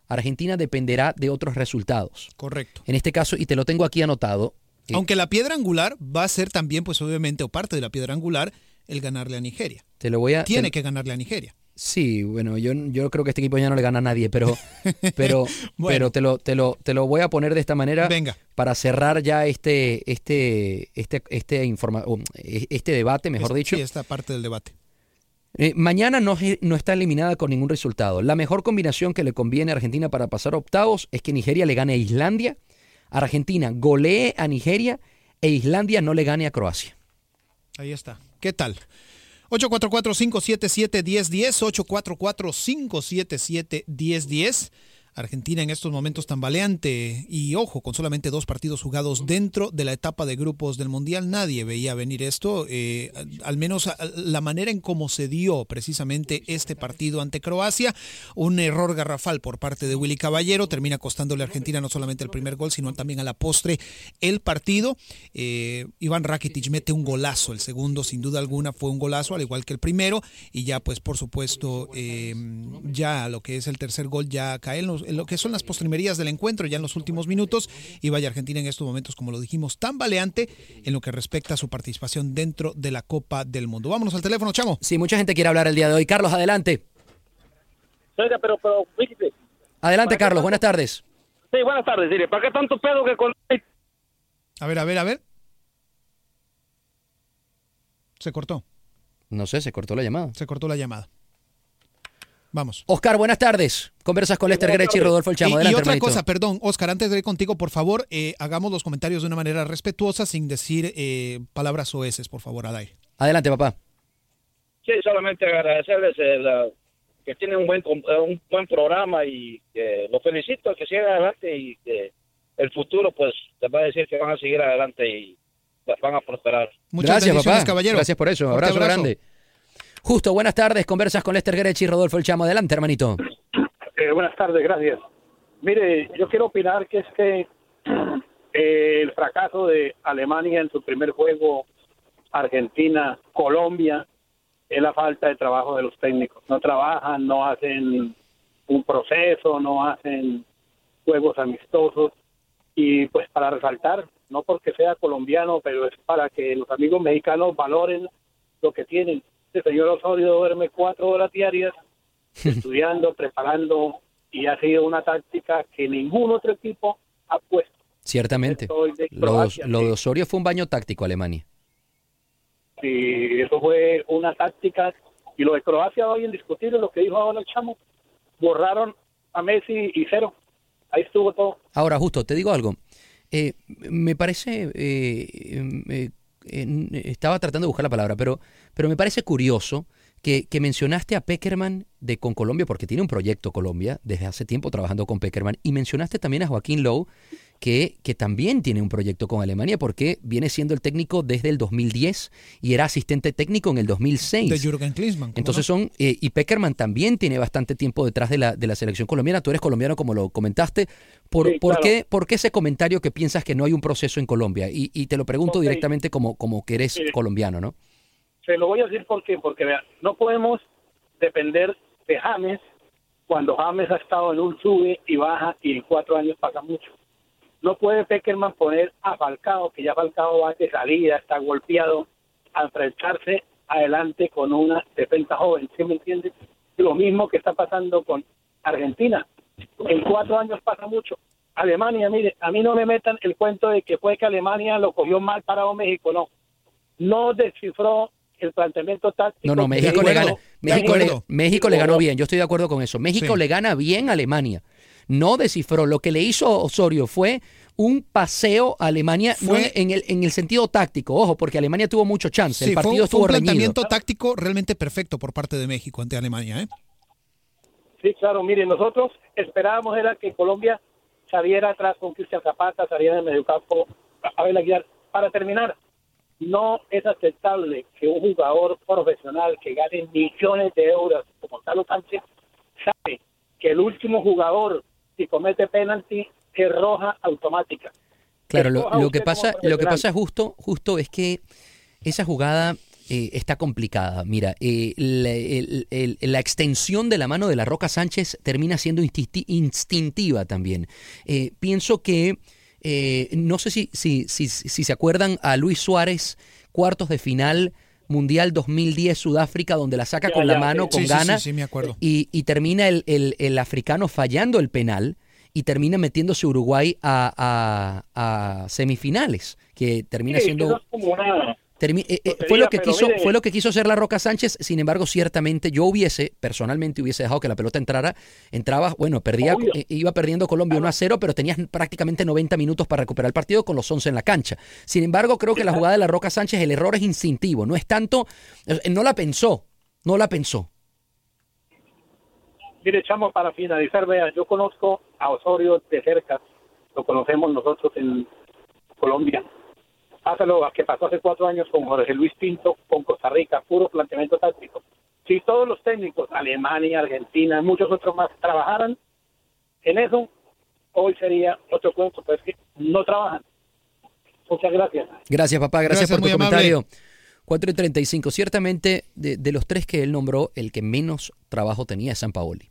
Argentina dependerá de otros resultados. Correcto. En este caso, y te lo tengo aquí anotado, Aunque la piedra angular va a ser también, pues obviamente, o parte de la piedra angular, el ganarle a Nigeria. te lo voy a... Tiene te- que ganarle a Nigeria. Sí, bueno, yo, yo creo que este equipo ya no le gana a nadie, pero, pero, Bueno. pero te lo, te lo, te lo voy a poner de esta manera Venga. para cerrar ya este, este, este, este informa- eh, este debate, mejor Es- dicho. Sí, esta parte del debate. Eh, mañana no, no está eliminada con ningún resultado. La mejor combinación que le conviene a Argentina para pasar a octavos es que Nigeria le gane a Islandia, Argentina golee a Nigeria e Islandia no le gane a Croacia. Ahí está. ¿Qué tal? 844-577-1010, 844-577-1010. Argentina en estos momentos tambaleante y ojo, con solamente dos partidos jugados dentro de la etapa de grupos del Mundial, nadie veía venir esto, eh, al menos la manera en cómo se dio precisamente este partido ante Croacia, un error garrafal por parte de Willy Caballero, termina costándole a Argentina no solamente el primer gol, sino también a la postre el partido. Eh, Iván Rakitic mete un golazo, el segundo sin duda alguna fue un golazo, al igual que el primero, y ya pues por supuesto eh, ya lo que es el tercer gol ya cae en, los- lo que son las postrimerías del encuentro, ya en los últimos minutos, y vaya Argentina en estos momentos, como lo dijimos, tan baleante en lo que respecta a su participación dentro de la Copa del Mundo. Vámonos al teléfono, chamo. Sí, mucha gente quiere hablar el día de hoy. Carlos, adelante. Oiga, pero, pero, fíjate. Adelante, Carlos. Buenas tardes. Sí, buenas tardes, mire, ¿para qué tanto pedo que con... A ver, a ver, a ver. Se cortó, No sé, se cortó la llamada. se cortó la llamada. Vamos. Oscar, buenas tardes. Conversas con Lester Grech y Rodolfo El Chamo. Y- y, Adelante, otra hermanito. cosa, perdón, Oscar, antes de ir contigo, por favor, eh, hagamos los comentarios de una manera respetuosa, sin decir eh, palabras oeces, por favor, al aire. Adelante, papá. Sí, solamente agradecerles eh, que tienen un buen eh, un buen programa y que los felicito que sigan adelante y que el futuro pues les va a decir que van a seguir adelante y van a prosperar. Muchas Gracias, papá. caballero. Gracias por eso. Abrazo, abrazo. grande. Justo, buenas tardes. Conversas con Lester Grech y Rodolfo El Chamo. Adelante, hermanito. Eh, buenas tardes, gracias. Mire, yo quiero opinar que es que eh, el fracaso de Alemania en su primer juego, Argentina, Colombia, es la falta de trabajo de los técnicos. No trabajan, no hacen un proceso, no hacen juegos amistosos. Y pues para resaltar, no porque sea colombiano, pero es para que los amigos mexicanos valoren lo que tienen. El señor Osorio duerme cuatro horas diarias estudiando, preparando y ha sido una táctica que ningún otro equipo ha puesto. Ciertamente. De Lo, Croacia, lo de Osorio fue un baño táctico Alemania. Y eso fue una táctica. Y lo de Croacia hoy indiscutible, lo que dijo ahora el chamo, borraron a Messi y cero. Ahí estuvo todo. Ahora, justo, te digo algo. Eh, me parece eh, eh, estaba tratando de buscar la palabra, pero, pero me parece curioso que, que mencionaste a Peckerman de con Colombia, porque tiene un proyecto Colombia desde hace tiempo trabajando con Peckerman, y mencionaste también a Joaquín Lowe, que, que también tiene un proyecto con Alemania, porque viene siendo el técnico desde el 2010 y era asistente técnico en el 2006. De Jürgen Klinsmann. ¿cómo Entonces no? son, eh, y Peckerman también tiene bastante tiempo detrás de la, de la selección colombiana. Tú eres colombiano como lo comentaste. ¿Por, Sí, por claro. qué, por qué ese comentario que piensas que no hay un proceso en Colombia? Y, y te lo pregunto directamente como, como que eres Mire. colombiano, ¿no? Se lo voy a decir por qué, porque vea, no podemos depender de James cuando James ha estado en un sube y baja y en cuatro años pasa mucho. No puede Peckerman poner a Falcao, que ya Falcao va de salida, está golpeado, a enfrentarse adelante con una defensa joven, ¿sí me entiendes? Lo mismo que está pasando con Argentina. En cuatro años pasa mucho. Alemania, mire, a mí no me metan el cuento de que fue que Alemania lo cogió mal parado México, no. No descifró el planteamiento táctico. No, no, México le gana. México, le. México le ganó bien, yo estoy de acuerdo con eso. México Sí. le gana bien a Alemania. No descifró. Lo que le hizo Osorio fue un paseo a Alemania no Fue- en, el, en el sentido táctico. Ojo, porque Alemania tuvo mucho chance. Sí, el fue, partido fue estuvo un reñido. planteamiento táctico realmente perfecto por parte de México ante Alemania. ¿eh? Sí, claro, mire, nosotros esperábamos era que Colombia saliera atrás con Cristian Zapata, saliera en el mediocampo a ver Aguilar. Para terminar, no es aceptable que un jugador profesional que gane millones de euros como Carlos Sánchez sabe que el último jugador si comete penalti es roja automática. Claro, lo, que pasa, lo que pasa justo, justo es que esa jugada eh, está complicada. Mira, eh, la, el- el- la extensión de la mano de la Roca Sánchez termina siendo instinti- instintiva también. Eh, pienso que eh, no sé si, si, si, si se acuerdan a Luis Suárez, cuartos de final. Mundial 2010 Sudáfrica, donde la saca Ya, con la mano, sí. con Sí, sí, ganas, sí, sí, me acuerdo. y, y termina el, el- el africano fallando el penal y termina metiéndose Uruguay a, a- a semifinales, que termina Sí, siendo... como una- termi- eh, eh, fue lo que quiso mire- fue lo que quiso hacer la Roca Sánchez. Sin embargo ciertamente yo hubiese personalmente hubiese dejado que la pelota entrara. Entraba bueno perdía eh, iba perdiendo Colombia 1 a 0 pero tenías prácticamente 90 minutos para recuperar el partido con los 11 en la cancha. Sin embargo creo que la jugada de la Roca Sánchez el error es instintivo. No es tanto no la pensó no la pensó. Mire, chamo, para finalizar, vea, yo conozco a Osorio de cerca, lo conocemos nosotros en Colombia. Pásalo a que pasó hace cuatro años con Jorge Luis Pinto, con Costa Rica, puro planteamiento táctico. Si todos los técnicos, Alemania, Argentina, muchos otros más, trabajaran en eso, hoy sería otro cuento, pero es que no trabajan. Muchas gracias. Gracias, papá. Gracias, Gracias, por tu amable. comentario. 4 y 35. Ciertamente, de, de los tres que él nombró, el que menos trabajo tenía es San Paoli.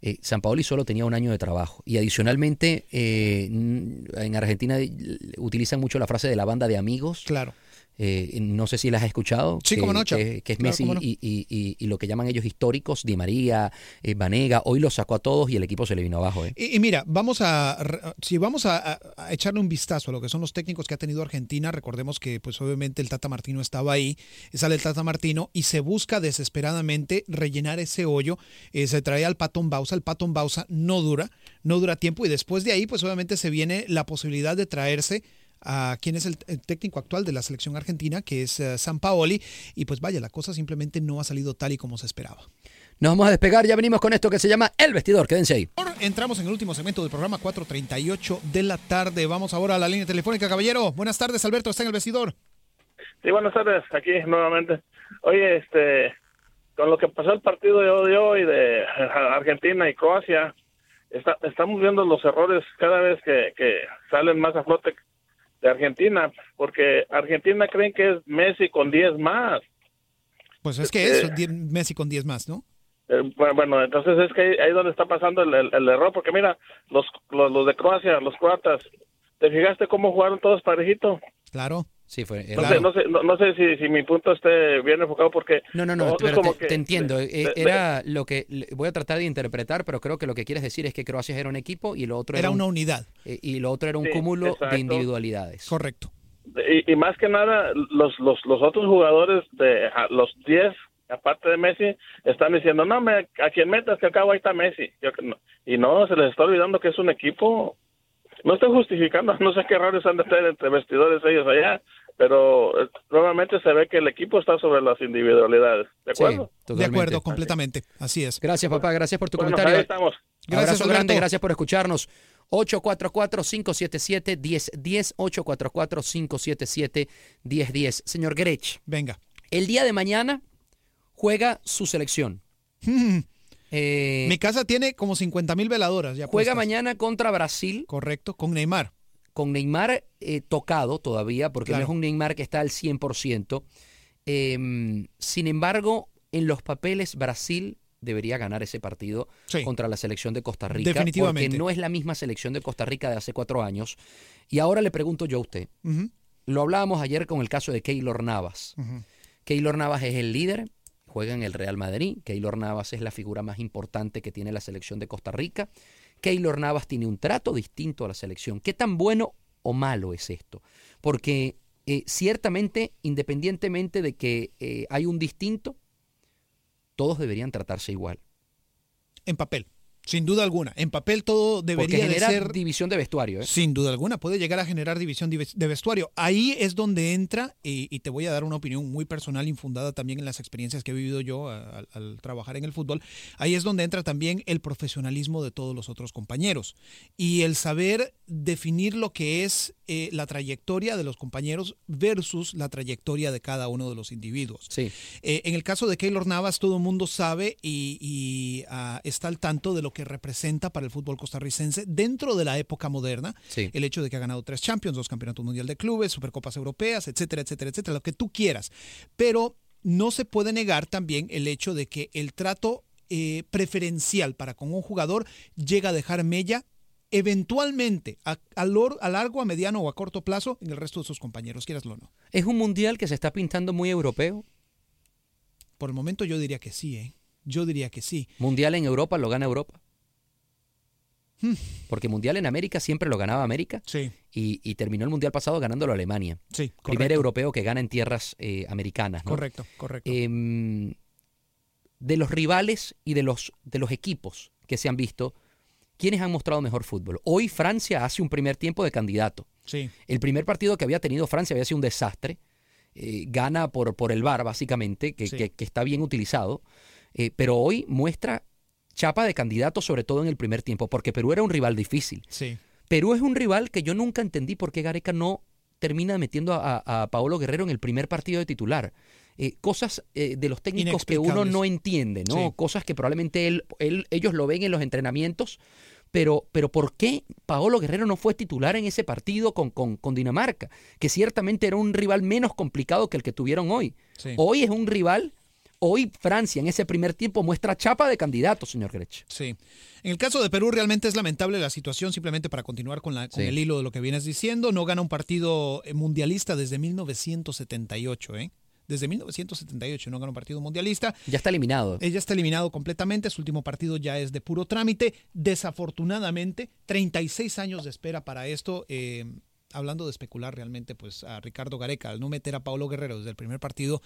Eh, San Paoli solo tenía un año de trabajo. Y adicionalmente, eh, en Argentina eh, utilizan mucho la frase de la banda de amigos. Claro. Eh, no sé si las has escuchado. Sí, que, cómo no, que, que es Claro, Messi no. y, y- y- y lo que llaman ellos históricos, Di María, eh, Vanega. Hoy los sacó a todos y el equipo se le vino abajo. ¿eh? Y, mira, vamos a si vamos a, a- a echarle un vistazo a lo que son los técnicos que ha tenido Argentina, recordemos que pues obviamente el Tata Martino estaba ahí, sale el Tata Martino y se busca desesperadamente rellenar ese hoyo, eh, se trae al Patón Bausa, el Patón Bausa no dura, no dura tiempo y después de ahí pues obviamente se viene la posibilidad de traerse a quien es el, el técnico actual de la selección argentina, que es eh, San Paoli, y pues vaya, la cosa simplemente no ha salido tal y como se esperaba. Nos vamos a despegar. Ya venimos con esto que se llama El Vestidor. Quédense ahí. Entramos en el último segmento del programa 4.38 de la tarde. Vamos ahora a la línea telefónica, caballero. Buenas tardes, Alberto, está en el vestidor. Sí, buenas tardes, aquí nuevamente. Oye, este, con lo que pasó el partido de hoy, de hoy de Argentina y Croacia, está- estamos viendo los errores cada vez que, que salen más a flote de Argentina, porque Argentina creen que es Messi con 10 más. Pues es que Eh. es die- Messi con 10 más, ¿no? Eh, bueno, bueno, entonces es que ahí, ahí donde está pasando el, el- el error, porque mira, los, los, los de Croacia, los croatas, ¿te fijaste cómo jugaron todos parejito? Claro. Sí, fue. No sé, no sé, no, no sé si, si mi punto esté bien enfocado porque No, no, no, nosotros pero como te, que- te entiendo. Eh, de- de- era lo que voy a tratar de interpretar, pero creo que lo que quieres decir es que Croacia era un equipo y lo otro era, Era un- una unidad. eh, y lo otro era un Sí, cúmulo exacto. de individualidades. Correcto. y, y más que nada los, los, los otros jugadores de a- los 10 aparte de Messi están diciendo no me a quien metas que acá ahí está Messi Yo que no. y no se les está olvidando que es un equipo no estoy justificando no sé qué errores han de tener entre vestidores ellos allá pero eh, nuevamente se ve que el equipo está sobre las individualidades. ¿De acuerdo? de acuerdo, completamente. Así es. Gracias, papá. Gracias por tu Bueno, comentario. ahí estamos. Gracias, Abrazo grande, gracias por escucharnos. 844-577-1010, 844-577-1010. Señor Grech, Venga. el día de mañana juega su selección. Eh, Mi casa tiene como 50 mil veladoras ya juega puestas. mañana contra Brasil. Correcto, con Neymar. Con Neymar eh, tocado todavía, porque Claro. no es un Neymar que está al 100%. Eh, sin embargo, en los papeles, Brasil debería ganar ese partido Sí. contra la selección de Costa Rica. Definitivamente. Porque no es la misma selección de Costa Rica de hace cuatro años. Y ahora le pregunto yo a usted. Lo hablábamos ayer con el caso de Keylor Navas. Keylor Navas es el líder, juega en el Real Madrid. Keylor Navas es la figura más importante que tiene la selección de Costa Rica. Keylor Navas tiene un trato distinto a la selección. ¿Qué tan bueno o malo es esto? Porque eh, ciertamente, independientemente de que eh, hay un distinto, todos deberían tratarse igual. En papel, sin duda alguna. En papel todo Porque debería de genera ser... división de vestuario. ¿eh? Sin duda alguna, puede llegar a generar división de vestuario. Ahí es donde entra, y, y te voy a dar una opinión muy personal, infundada también en las experiencias que he vivido yo al trabajar en el fútbol. Ahí es donde entra también el profesionalismo de todos los otros compañeros y el saber definir lo que es eh, la trayectoria de los compañeros versus la trayectoria de cada uno de los individuos. Sí. Eh, en el caso de Keylor Navas, todo el mundo sabe y, y, ah, está al tanto de lo que representa para el fútbol costarricense dentro de la época moderna. Sí. El hecho de que ha ganado tres Champions, dos Campeonatos Mundial de Clubes, Supercopas Europeas, etcétera, etcétera, etcétera, lo que tú quieras. Pero no se puede negar también el hecho de que el trato eh, preferencial para con un jugador llega a dejar mella eventualmente a, a lor- a largo, a mediano o a corto plazo en el resto de sus compañeros, quieraslo o no. Es un mundial que se está pintando muy europeo. Por el momento yo diría que sí, ¿eh? Yo diría que sí. Mundial en Europa lo gana Europa. Hmm. Porque Mundial en América siempre lo ganaba América. Sí. Y, y terminó el Mundial pasado ganándolo Alemania. Sí, Primer europeo que gana en tierras eh, americanas. ¿no? Correcto, correcto. Em, de los rivales y de los, de los equipos que se han visto, ¿quiénes han mostrado mejor fútbol? Hoy Francia hace un primer tiempo de candidato. Sí. El primer partido que había tenido Francia había sido un desastre. Eh, gana por, por el VAR, básicamente, que, Sí. que- que está bien utilizado. Eh, pero hoy muestra chapa de candidato, sobre todo en el primer tiempo, porque Perú era un rival difícil. Sí. Perú es un rival que yo nunca entendí por qué Gareca no termina metiendo a, a- a Paolo Guerrero en el primer partido de titular. Eh, cosas eh, de los técnicos que uno no entiende, ¿no? Sí. Cosas que probablemente él, él- ellos lo ven en los entrenamientos, pero, pero ¿por qué Paolo Guerrero no fue titular en ese partido con, con- con Dinamarca? Que ciertamente era un rival menos complicado que el que tuvieron hoy. Sí. Hoy es un rival, hoy Francia en ese primer tiempo muestra chapa de candidato, señor Grech. Sí. En el caso de Perú realmente es lamentable la situación, simplemente para continuar con, la, con Sí. el hilo de lo que vienes diciendo. No gana un partido eh, mundialista desde 1978, ¿eh? Desde 1978 no gana un partido mundialista. Ya está eliminado. Ella está eliminado completamente, su último partido ya es de puro trámite. Desafortunadamente, 36 años de espera para esto. eh, hablando de especular realmente, pues a Ricardo Gareca, al no meter a Paulo Guerrero desde el primer partido,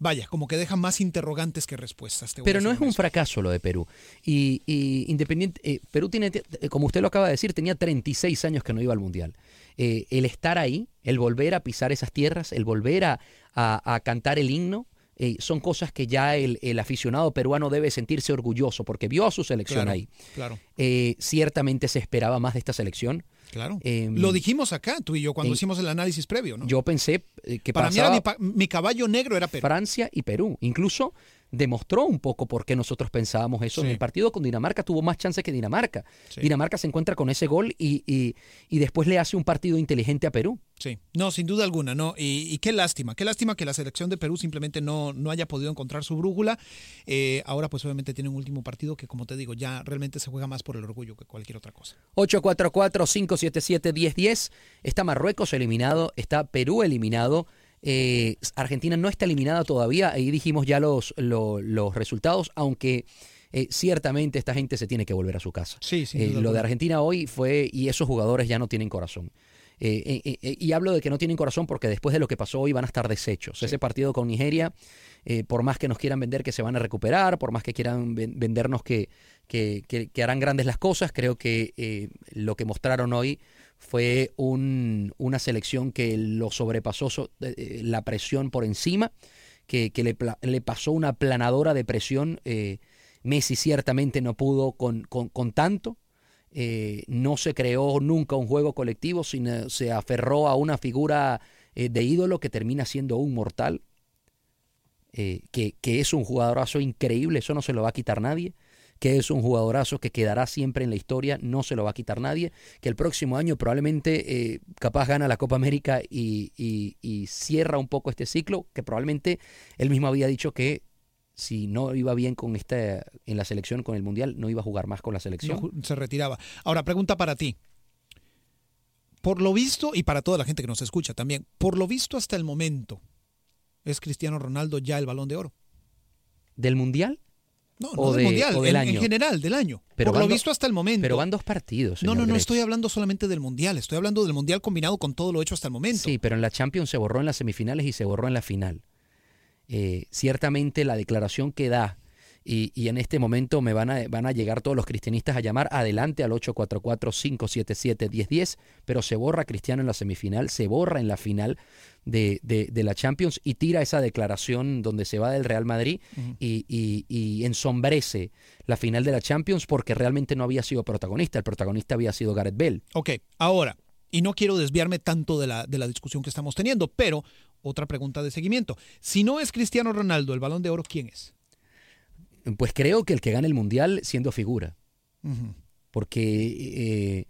vaya, como que deja más interrogantes que respuestas. te Pero no es un fracaso lo de Perú. Y, y independiente, eh, Perú tiene, eh, como usted lo acaba de decir, tenía 36 años que no iba al Mundial. Eh, el estar ahí, el volver a pisar esas tierras, el volver a, a- a cantar el himno, eh, son cosas que ya el, el aficionado peruano debe sentirse orgulloso porque vio a su selección Claro, ahí. Claro. Eh, ciertamente se esperaba más de esta selección. Claro. Em, Lo dijimos acá, tú y yo, cuando en- hicimos el análisis previo, ¿no? Yo pensé eh, que Para mí era mi, mi caballo negro era Perú. Francia y Perú. Incluso demostró un poco por qué nosotros pensábamos eso. En el partido con Dinamarca tuvo más chance que Dinamarca. Sí. Dinamarca se encuentra con ese gol y, y- y después le hace un partido inteligente a Perú. Sí, no, sin duda alguna, no. Y, y qué lástima, qué lástima que la selección de Perú simplemente no, no haya podido encontrar su brújula. Eh, ahora, pues obviamente tiene un último partido que, como te digo, ya realmente se juega más por el orgullo que cualquier otra cosa. 844-577-1010. Está Marruecos eliminado, está Perú eliminado. Eh, Argentina no está eliminada todavía. Ahí dijimos ya los, lo- los resultados, aunque eh, ciertamente esta gente se tiene que volver a su casa. Sí, sin Eh, lo de. Argentina hoy fue, y esos jugadores ya no tienen corazón. Eh, y hablo de que no tienen corazón porque después de lo que pasó hoy van a estar deshechos. Ese partido con Nigeria, por más que nos quieran vender que se van a recuperar, por más que quieran ven- vendernos que, que, que- que harán grandes las cosas, creo que lo que mostraron hoy Fue un- una selección que lo sobrepasó so- eh, la presión por encima, que, que le, le pasó una planadora de presión. eh, Messi ciertamente no pudo con, con- con tanto. Eh, no se creó nunca un juego colectivo, sino se aferró a una figura eh, de ídolo que termina siendo un mortal, eh, que, que es un jugadorazo increíble, eso no se lo va a quitar nadie, que es un jugadorazo que quedará siempre en la historia, no se lo va a quitar nadie, que el próximo año probablemente eh, capaz gana la Copa América y, y- y cierra un poco este ciclo, que probablemente él mismo había dicho que si no iba bien con esta en la selección con el mundial no iba a jugar más con la selección se retiraba. Ahora, pregunta para ti. Por lo visto, y para toda la gente que nos escucha también, por lo visto hasta el momento, ¿es Cristiano Ronaldo ya el balón de oro? del mundial No, no o, del de- mundial, o del en, general, del año. Pero por lo visto hasta el momento. pero van dos partidos no, no, no Grech. estoy hablando solamente del mundial, estoy hablando del mundial combinado con todo lo hecho hasta el momento. Sí, pero en la Champions se borró en las semifinales y se borró en la final. Eh, ciertamente la declaración que da, y, y en este momento me van a, van a llegar todos los cristianistas a llamar adelante al 844-577-1010, pero se borra Cristiano en la semifinal, se borra en la final de, de- de la Champions y tira esa declaración donde se va del Real Madrid y, y- y ensombrece la final de la Champions porque realmente no había sido protagonista, el protagonista había sido Gareth Bale. Ok, ahora, y no quiero desviarme tanto de la, de la discusión que estamos teniendo, pero otra pregunta de seguimiento. Si no es Cristiano Ronaldo el balón de oro, ¿quién es? Pues creo que el que gane el Mundial siendo figura. Porque eh,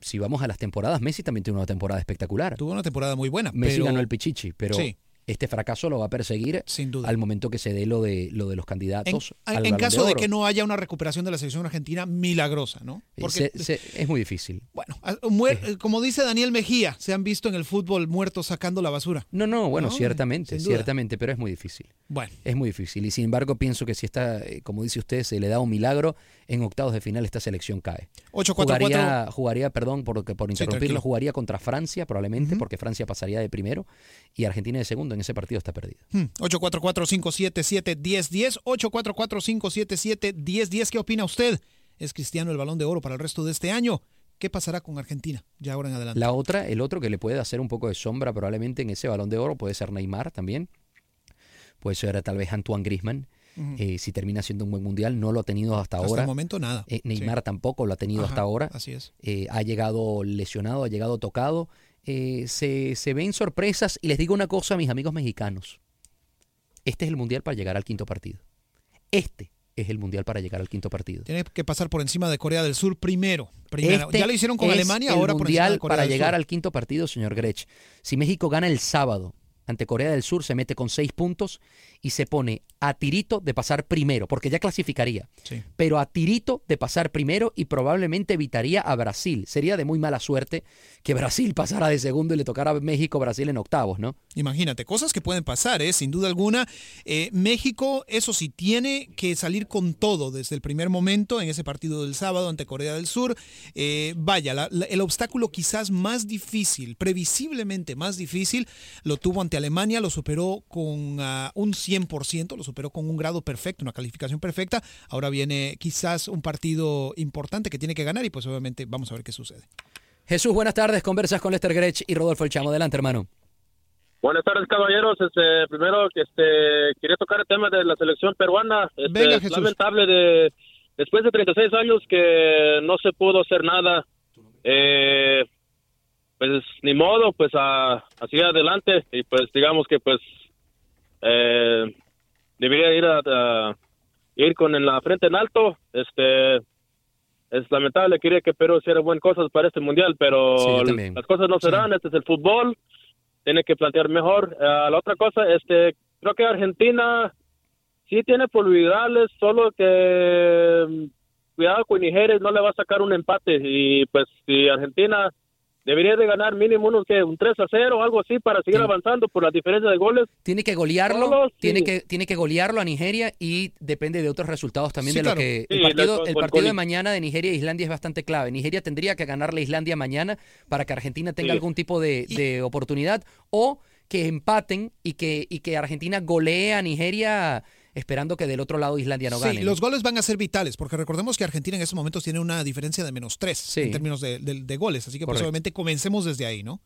si vamos a las temporadas, Messi también tuvo una temporada espectacular. Tuvo una temporada muy buena. Messi pero- ganó el Pichichi, pero Sí. Este fracaso lo va a perseguir Sin duda. al momento que se dé lo de, lo de los En, candidatos. al en caso de, que no haya una recuperación de la selección argentina milagrosa, ¿no? Porque, se- se- es muy difícil. bueno, muer- como dice Daniel Mejía, se han visto en el fútbol muertos sacando la basura. No, no, bueno, No, ciertamente, ciertamente, pero es muy difícil. Bueno, Es muy difícil. Y sin embargo, pienso que si está, eh, como dice usted, se le da un milagro, en octavos de final esta selección cae. 844 Jugaría, jugaría perdón por, por interrumpirlo, tranquilo. jugaría contra Francia probablemente, Ujú. porque Francia pasaría de primero y Argentina de segundo. En ese partido está perdido. Hmm, 844-577-1010, 844-577-1010. ¿Qué opina usted? ¿Es Cristiano el balón de oro para el resto de este año? ¿Qué pasará con Argentina ya ahora en adelante? La otra, el otro que le puede hacer un poco de sombra probablemente en ese balón de oro puede ser Neymar también. Puede ser tal vez Antoine Eh, si termina siendo un buen mundial, no lo ha tenido hasta, Hasta ahora. el momento nada. Eh, Neymar tampoco lo ha tenido Ajá, hasta ahora. Así es. Eh, ha llegado lesionado, ha llegado tocado. Se, se ven sorpresas y les digo una cosa a mis amigos mexicanos. Este es el mundial para llegar al quinto partido. Este es el mundial para llegar al quinto partido. Tiene que pasar por encima de Corea del Sur primero. primero. Este ya lo hicieron con Alemania, ahora por encima mundial de Corea para del llegar Sur. al quinto partido, señor Grech. Si México gana el sábado ante Corea del Sur, se mete con seis puntos y se pone a tirito de pasar primero, porque ya clasificaría, Sí. pero a tirito de pasar primero y probablemente evitaría a Brasil. Sería de muy mala suerte que Brasil pasara de segundo y le tocara a México Brasil en octavos, ¿no? Imagínate, cosas que pueden pasar, ¿eh? sin duda alguna. Eh, México, eso sí, tiene que salir con todo desde el primer momento en ese partido del sábado ante Corea del Sur. Eh, vaya, la- la- el obstáculo quizás más difícil, previsiblemente más difícil, lo tuvo ante Alemania, lo superó con ah, un 100%, lo superó con un grado perfecto, una calificación perfecta. Ahora viene quizás un partido importante que tiene que ganar y pues obviamente vamos a ver qué sucede. Jesús, buenas tardes. Conversas con Lester Grech y Rodolfo El Chamo. Adelante, hermano. Buenas tardes, caballeros. Este, primero, que este, quería tocar el tema de la selección peruana. Este, Venga, es Jesús. lamentable de después de 36 años que no se pudo hacer nada. Eh, pues ni modo, pues a, así adelante y pues digamos que pues eh, debería ir a, a- ir con la frente en alto. Este es lamentable, quería que Perú hiciera buenas cosas para este mundial, pero Sí, las cosas no se dan. Este es el fútbol tiene que plantear mejor. Ah, la otra cosa, este, creo que Argentina sí tiene probabilidades, solo que mm, cuidado con Nigeria, no le va a sacar un empate y pues si Argentina debería de ganar mínimo uno, que un 3 a 0 o algo así para seguir avanzando por la diferencia de goles. Tiene que golearlo, Solo sí. tiene que tiene que golearlo a Nigeria y depende de otros resultados también Sí, de lo que Sí, el partido, con- el partido de mañana de Nigeria e Islandia es bastante clave. Nigeria tendría que ganarle a Islandia mañana para que Argentina tenga Sí. algún tipo de, de oportunidad o que empaten y que y que Argentina golee a Nigeria esperando que del otro lado Islandia no gane. Sí, los goles van a ser vitales, porque recordemos que Argentina en estos momentos tiene una diferencia de menos tres en términos de, de- de goles. Así que pues, obviamente comencemos desde ahí, ¿no?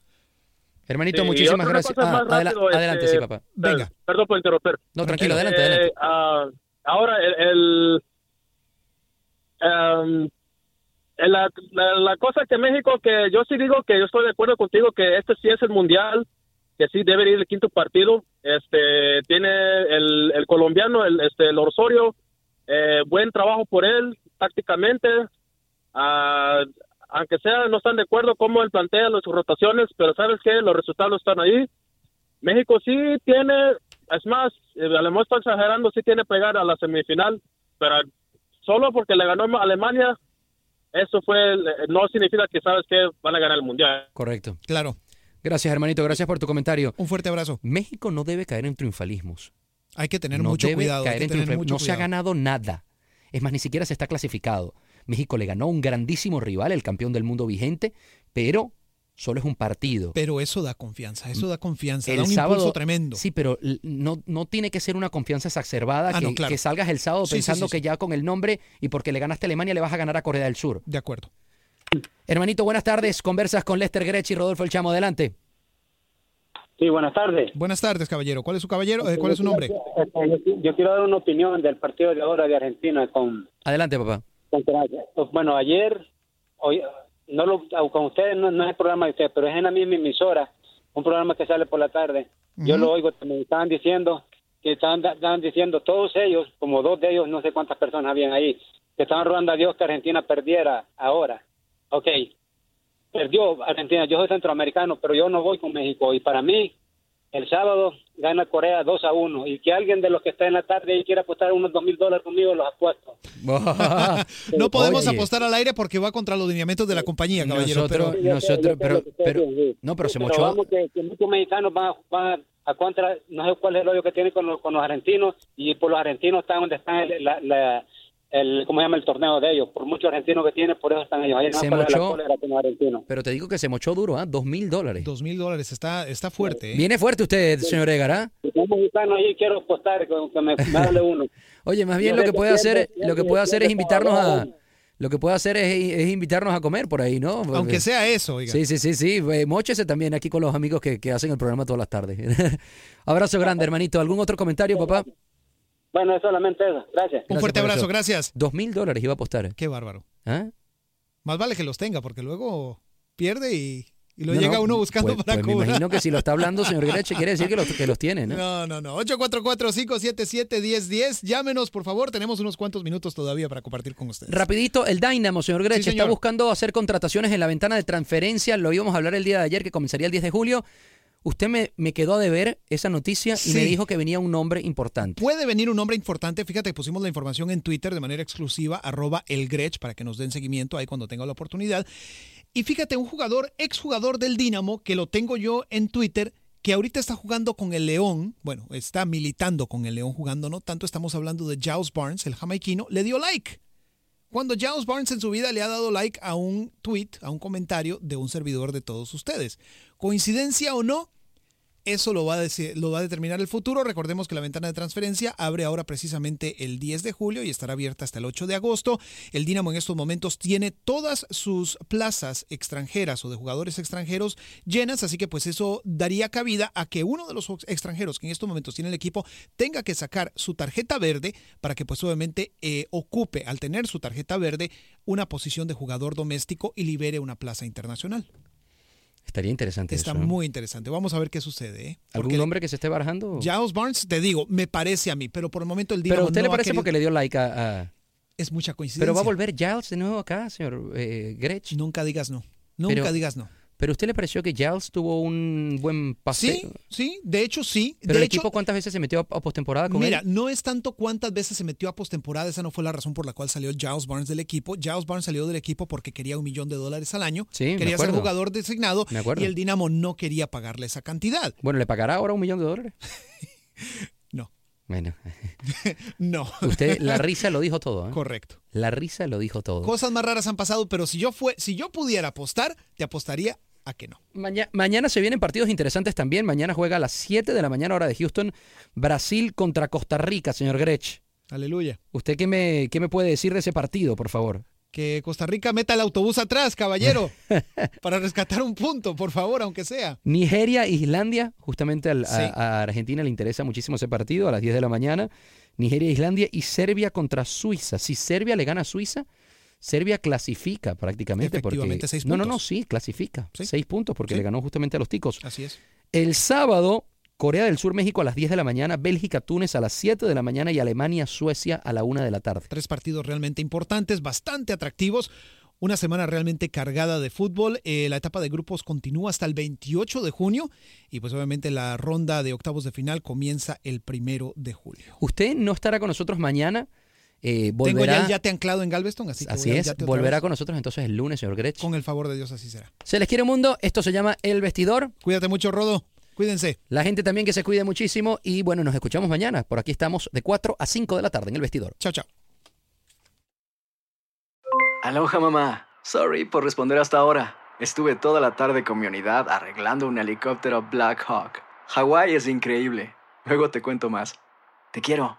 Hermanito, Sí, muchísimas gracias. Ah, adela- adelante, este, sí, papá. per- Perdón por interrumpir. No, tranquilo, Eh, adelante, adelante. ah, ahora, el, el, em, la, la- la cosa que México, que yo sí digo que yo estoy de acuerdo contigo que este sí es el mundial, que sí debe ir el quinto partido. Este tiene el, el colombiano, el, este, el Osorio, eh, buen trabajo por él tácticamente. Ah, aunque sea, no están de acuerdo cómo él plantea las sus rotaciones, pero sabes que los resultados están ahí. México sí tiene, es más, eh, a lo mejor estoy exagerando, sí tiene pegar a la semifinal, pero solo porque le ganó a Alemania, eso fue, el- no significa que sabes que van a ganar el mundial. Correcto. Claro. Gracias, hermanito. Gracias por tu comentario. Un fuerte abrazo. México no debe caer en triunfalismos. Hay que tener no mucho debe cuidado. hay caer que en tener triunfalismo. mucho No se ha ganado nada. Es más, ni siquiera se está clasificado. México le ganó a un grandísimo rival, el campeón del mundo vigente, pero solo es un partido. Pero eso da confianza, eso da confianza, el da un sábado, impulso tremendo. Sí, pero no, no tiene que ser una confianza exacerbada Ah, que, no, claro. que salgas el sábado Sí, pensando sí, que ya con el nombre y porque le ganaste a Alemania le vas a ganar a Corea del Sur. De acuerdo. Hermanito, buenas tardes. Conversas con Lester Grech y Rodolfo El Chamo. Adelante. Sí, buenas tardes. Buenas tardes, caballero. ¿Cuál es su caballero? Eh, ¿Cuál es su nombre? Yo, quiero dar una opinión del partido de ahora de Argentina con, Adelante, papá. con. Pues, Bueno, ayer, hoy, no lo, con ustedes no, no es el programa de ustedes, pero es en la misma emisora, un programa que sale por la tarde. Yo lo oigo, me estaban diciendo que estaban, estaban diciendo todos ellos, como dos de ellos, no sé cuántas personas habían ahí, que estaban rogando a Dios que Argentina perdiera ahora. Ok, perdió Argentina, yo soy centroamericano, pero yo no voy con México y para mí el sábado gana Corea 2 a 1 y que alguien de los que está en la tarde ahí quiera apostar unos dos mil dólares conmigo, los apuesto. No podemos Oye. apostar al aire porque va contra los lineamientos de la compañía, caballero. Nosotros, pero- nosotros, pero, pero, no, pero se mochó. vamos que, que muchos mexicanos van, a- van a contra, no sé cuál es el odio que tienen con los, con los argentinos y por los argentinos están donde están el, la, la- el, ¿cómo se llama? El torneo de ellos. Por muchos argentinos que tienen, por eso están ellos. Ahí no Se la mochó. cólera argentinos. Pero te digo que se mochó duro, ¿ah? Dos mil dólares. Dos mil dólares, está, está fuerte. ¿eh? Viene fuerte usted, señor Egar, ¿ah? Si soy mexicano ahí quiero apostar que, que me, me hable uno. Oye, más bien lo que puede hacer, lo que puede hacer es invitarnos a, lo que puede hacer es, es invitarnos a comer por ahí, ¿no? Aunque sea eso, oiga. Sí, sí, sí, sí. Eh, Móchese también aquí con los amigos que, que hacen el programa todas las tardes. Abrazo grande, hermanito. ¿Algún otro comentario, papá? Bueno, es solamente eso. Gracias. Un fuerte abrazo, gracias. Dos mil dólares iba a apostar. Qué bárbaro. ¿Ah? Más vale que los tenga porque luego pierde y, y lo No, llega no, uno buscando pues- para pues me cobrar. imagino que si lo está hablando, señor Greche, quiere decir que los, que los tiene, ¿no? No, no, no. 844-577-1010. Llámenos, por favor. Tenemos unos cuantos minutos todavía para compartir con ustedes. Rapidito, el Dynamo, señor Greche, Sí, está buscando hacer contrataciones en la ventana de transferencia. Lo íbamos a hablar el día de ayer, que comenzaría el 10 de julio. Usted me, me quedó a deber esa noticia y me dijo que venía un nombre importante. Puede venir un nombre importante. Fíjate, pusimos la información en Twitter de manera exclusiva, arroba el Grech, para que nos den seguimiento ahí cuando tenga la oportunidad. Y fíjate, un jugador, exjugador del Dinamo, que lo tengo yo en Twitter, que ahorita está jugando con el León, bueno, está militando con el León jugando, no tanto estamos hablando de Giles Barnes, el jamaiquino, le dio like. Cuando Giles Barnes en su vida le ha dado like a un tweet, a un comentario de un servidor de todos ustedes. ¿Coincidencia o no? Eso lo va, a determinar el futuro. Recordemos que la ventana de transferencia abre ahora precisamente el 10 de julio y estará abierta hasta el 8 de agosto. El Dinamo en estos momentos tiene todas sus plazas extranjeras o de jugadores extranjeros llenas, así que pues eso daría cabida a que uno de los extranjeros que en estos momentos tiene el equipo tenga que sacar su tarjeta verde para que pues obviamente eh, ocupe al tener su tarjeta verde una posición de jugador doméstico y libere una plaza internacional. Estaría interesante Está eso. ¿no? muy interesante. Vamos a ver qué sucede. ¿eh? ¿Algún nombre que se esté barajando? Giles Barnes, te digo, me parece a mí, pero por el momento el Dinamo Pero a usted le no parece querido- porque le dio like a... a- Es mucha coincidencia. Pero va a volver Giles de nuevo acá, señor eh, Grech. Nunca digas no. Nunca Pero- digas no. ¿Pero a usted le pareció que Giles tuvo un buen pase? Sí, sí, de hecho sí. ¿Pero de el hecho, equipo cuántas veces se metió a, postemporada con Mira, él? no es tanto cuántas veces se metió a postemporada, esa no fue la razón por la cual salió Giles Barnes del equipo. Giles Barnes salió del equipo porque quería un millón de dólares al año, Sí, quería ser jugador designado Me acuerdo. y el Dinamo no quería pagarle esa cantidad. Bueno, ¿le pagará ahora un millón de dólares? No. Bueno, No. usted, la risa lo dijo todo. ¿eh? Correcto. La risa lo dijo todo. Cosas más raras han pasado, pero si yo fue, si yo pudiera apostar, te apostaría a que no. mañana se vienen partidos interesantes también. Mañana juega a las 7 de la mañana hora de Houston, Brasil contra Costa Rica, señor Grech. Aleluya. ¿Usted qué me, qué me puede decir de ese partido, por favor? Que Costa Rica meta el autobús atrás, caballero, para rescatar un punto, por favor, aunque sea. Nigeria, Islandia, justamente a, Argentina le interesa muchísimo ese partido a las 10 de la mañana. Nigeria, Islandia y Serbia contra Suiza. Si Serbia le gana a Suiza, Serbia clasifica prácticamente. Efectivamente, porque, seis puntos. No, no, no, sí, clasifica. Seis puntos porque le ganó justamente a los ticos. Así es. El sábado, Corea del Sur, México a las 10 de la mañana, Bélgica, Túnez a las 7 de la mañana y Alemania, Suecia a la 1 de la tarde. Tres partidos realmente importantes, bastante atractivos. Una semana realmente cargada de fútbol. Eh, la etapa de grupos continúa hasta el 28 de junio y pues obviamente la ronda de octavos de final comienza el primero de julio. ¿Usted no estará con nosotros mañana? Eh, Tengo ya el yate anclado en Galveston, así que Así es, volverá con nosotros entonces el lunes, señor Gretsch. Con el favor de Dios, así será. Se les quiere un mundo, esto se llama El Vestidor. Cuídate mucho, Rodo. Cuídense. La gente también que se cuide muchísimo y bueno, nos escuchamos mañana. Por aquí estamos de 4 a 5 de la tarde en El Vestidor. Chao, chao. Aloha, mamá. Sorry por responder hasta ahora. Estuve toda la tarde con mi unidad arreglando un helicóptero Black Hawk. Hawái es increíble. Luego te cuento más. Te quiero.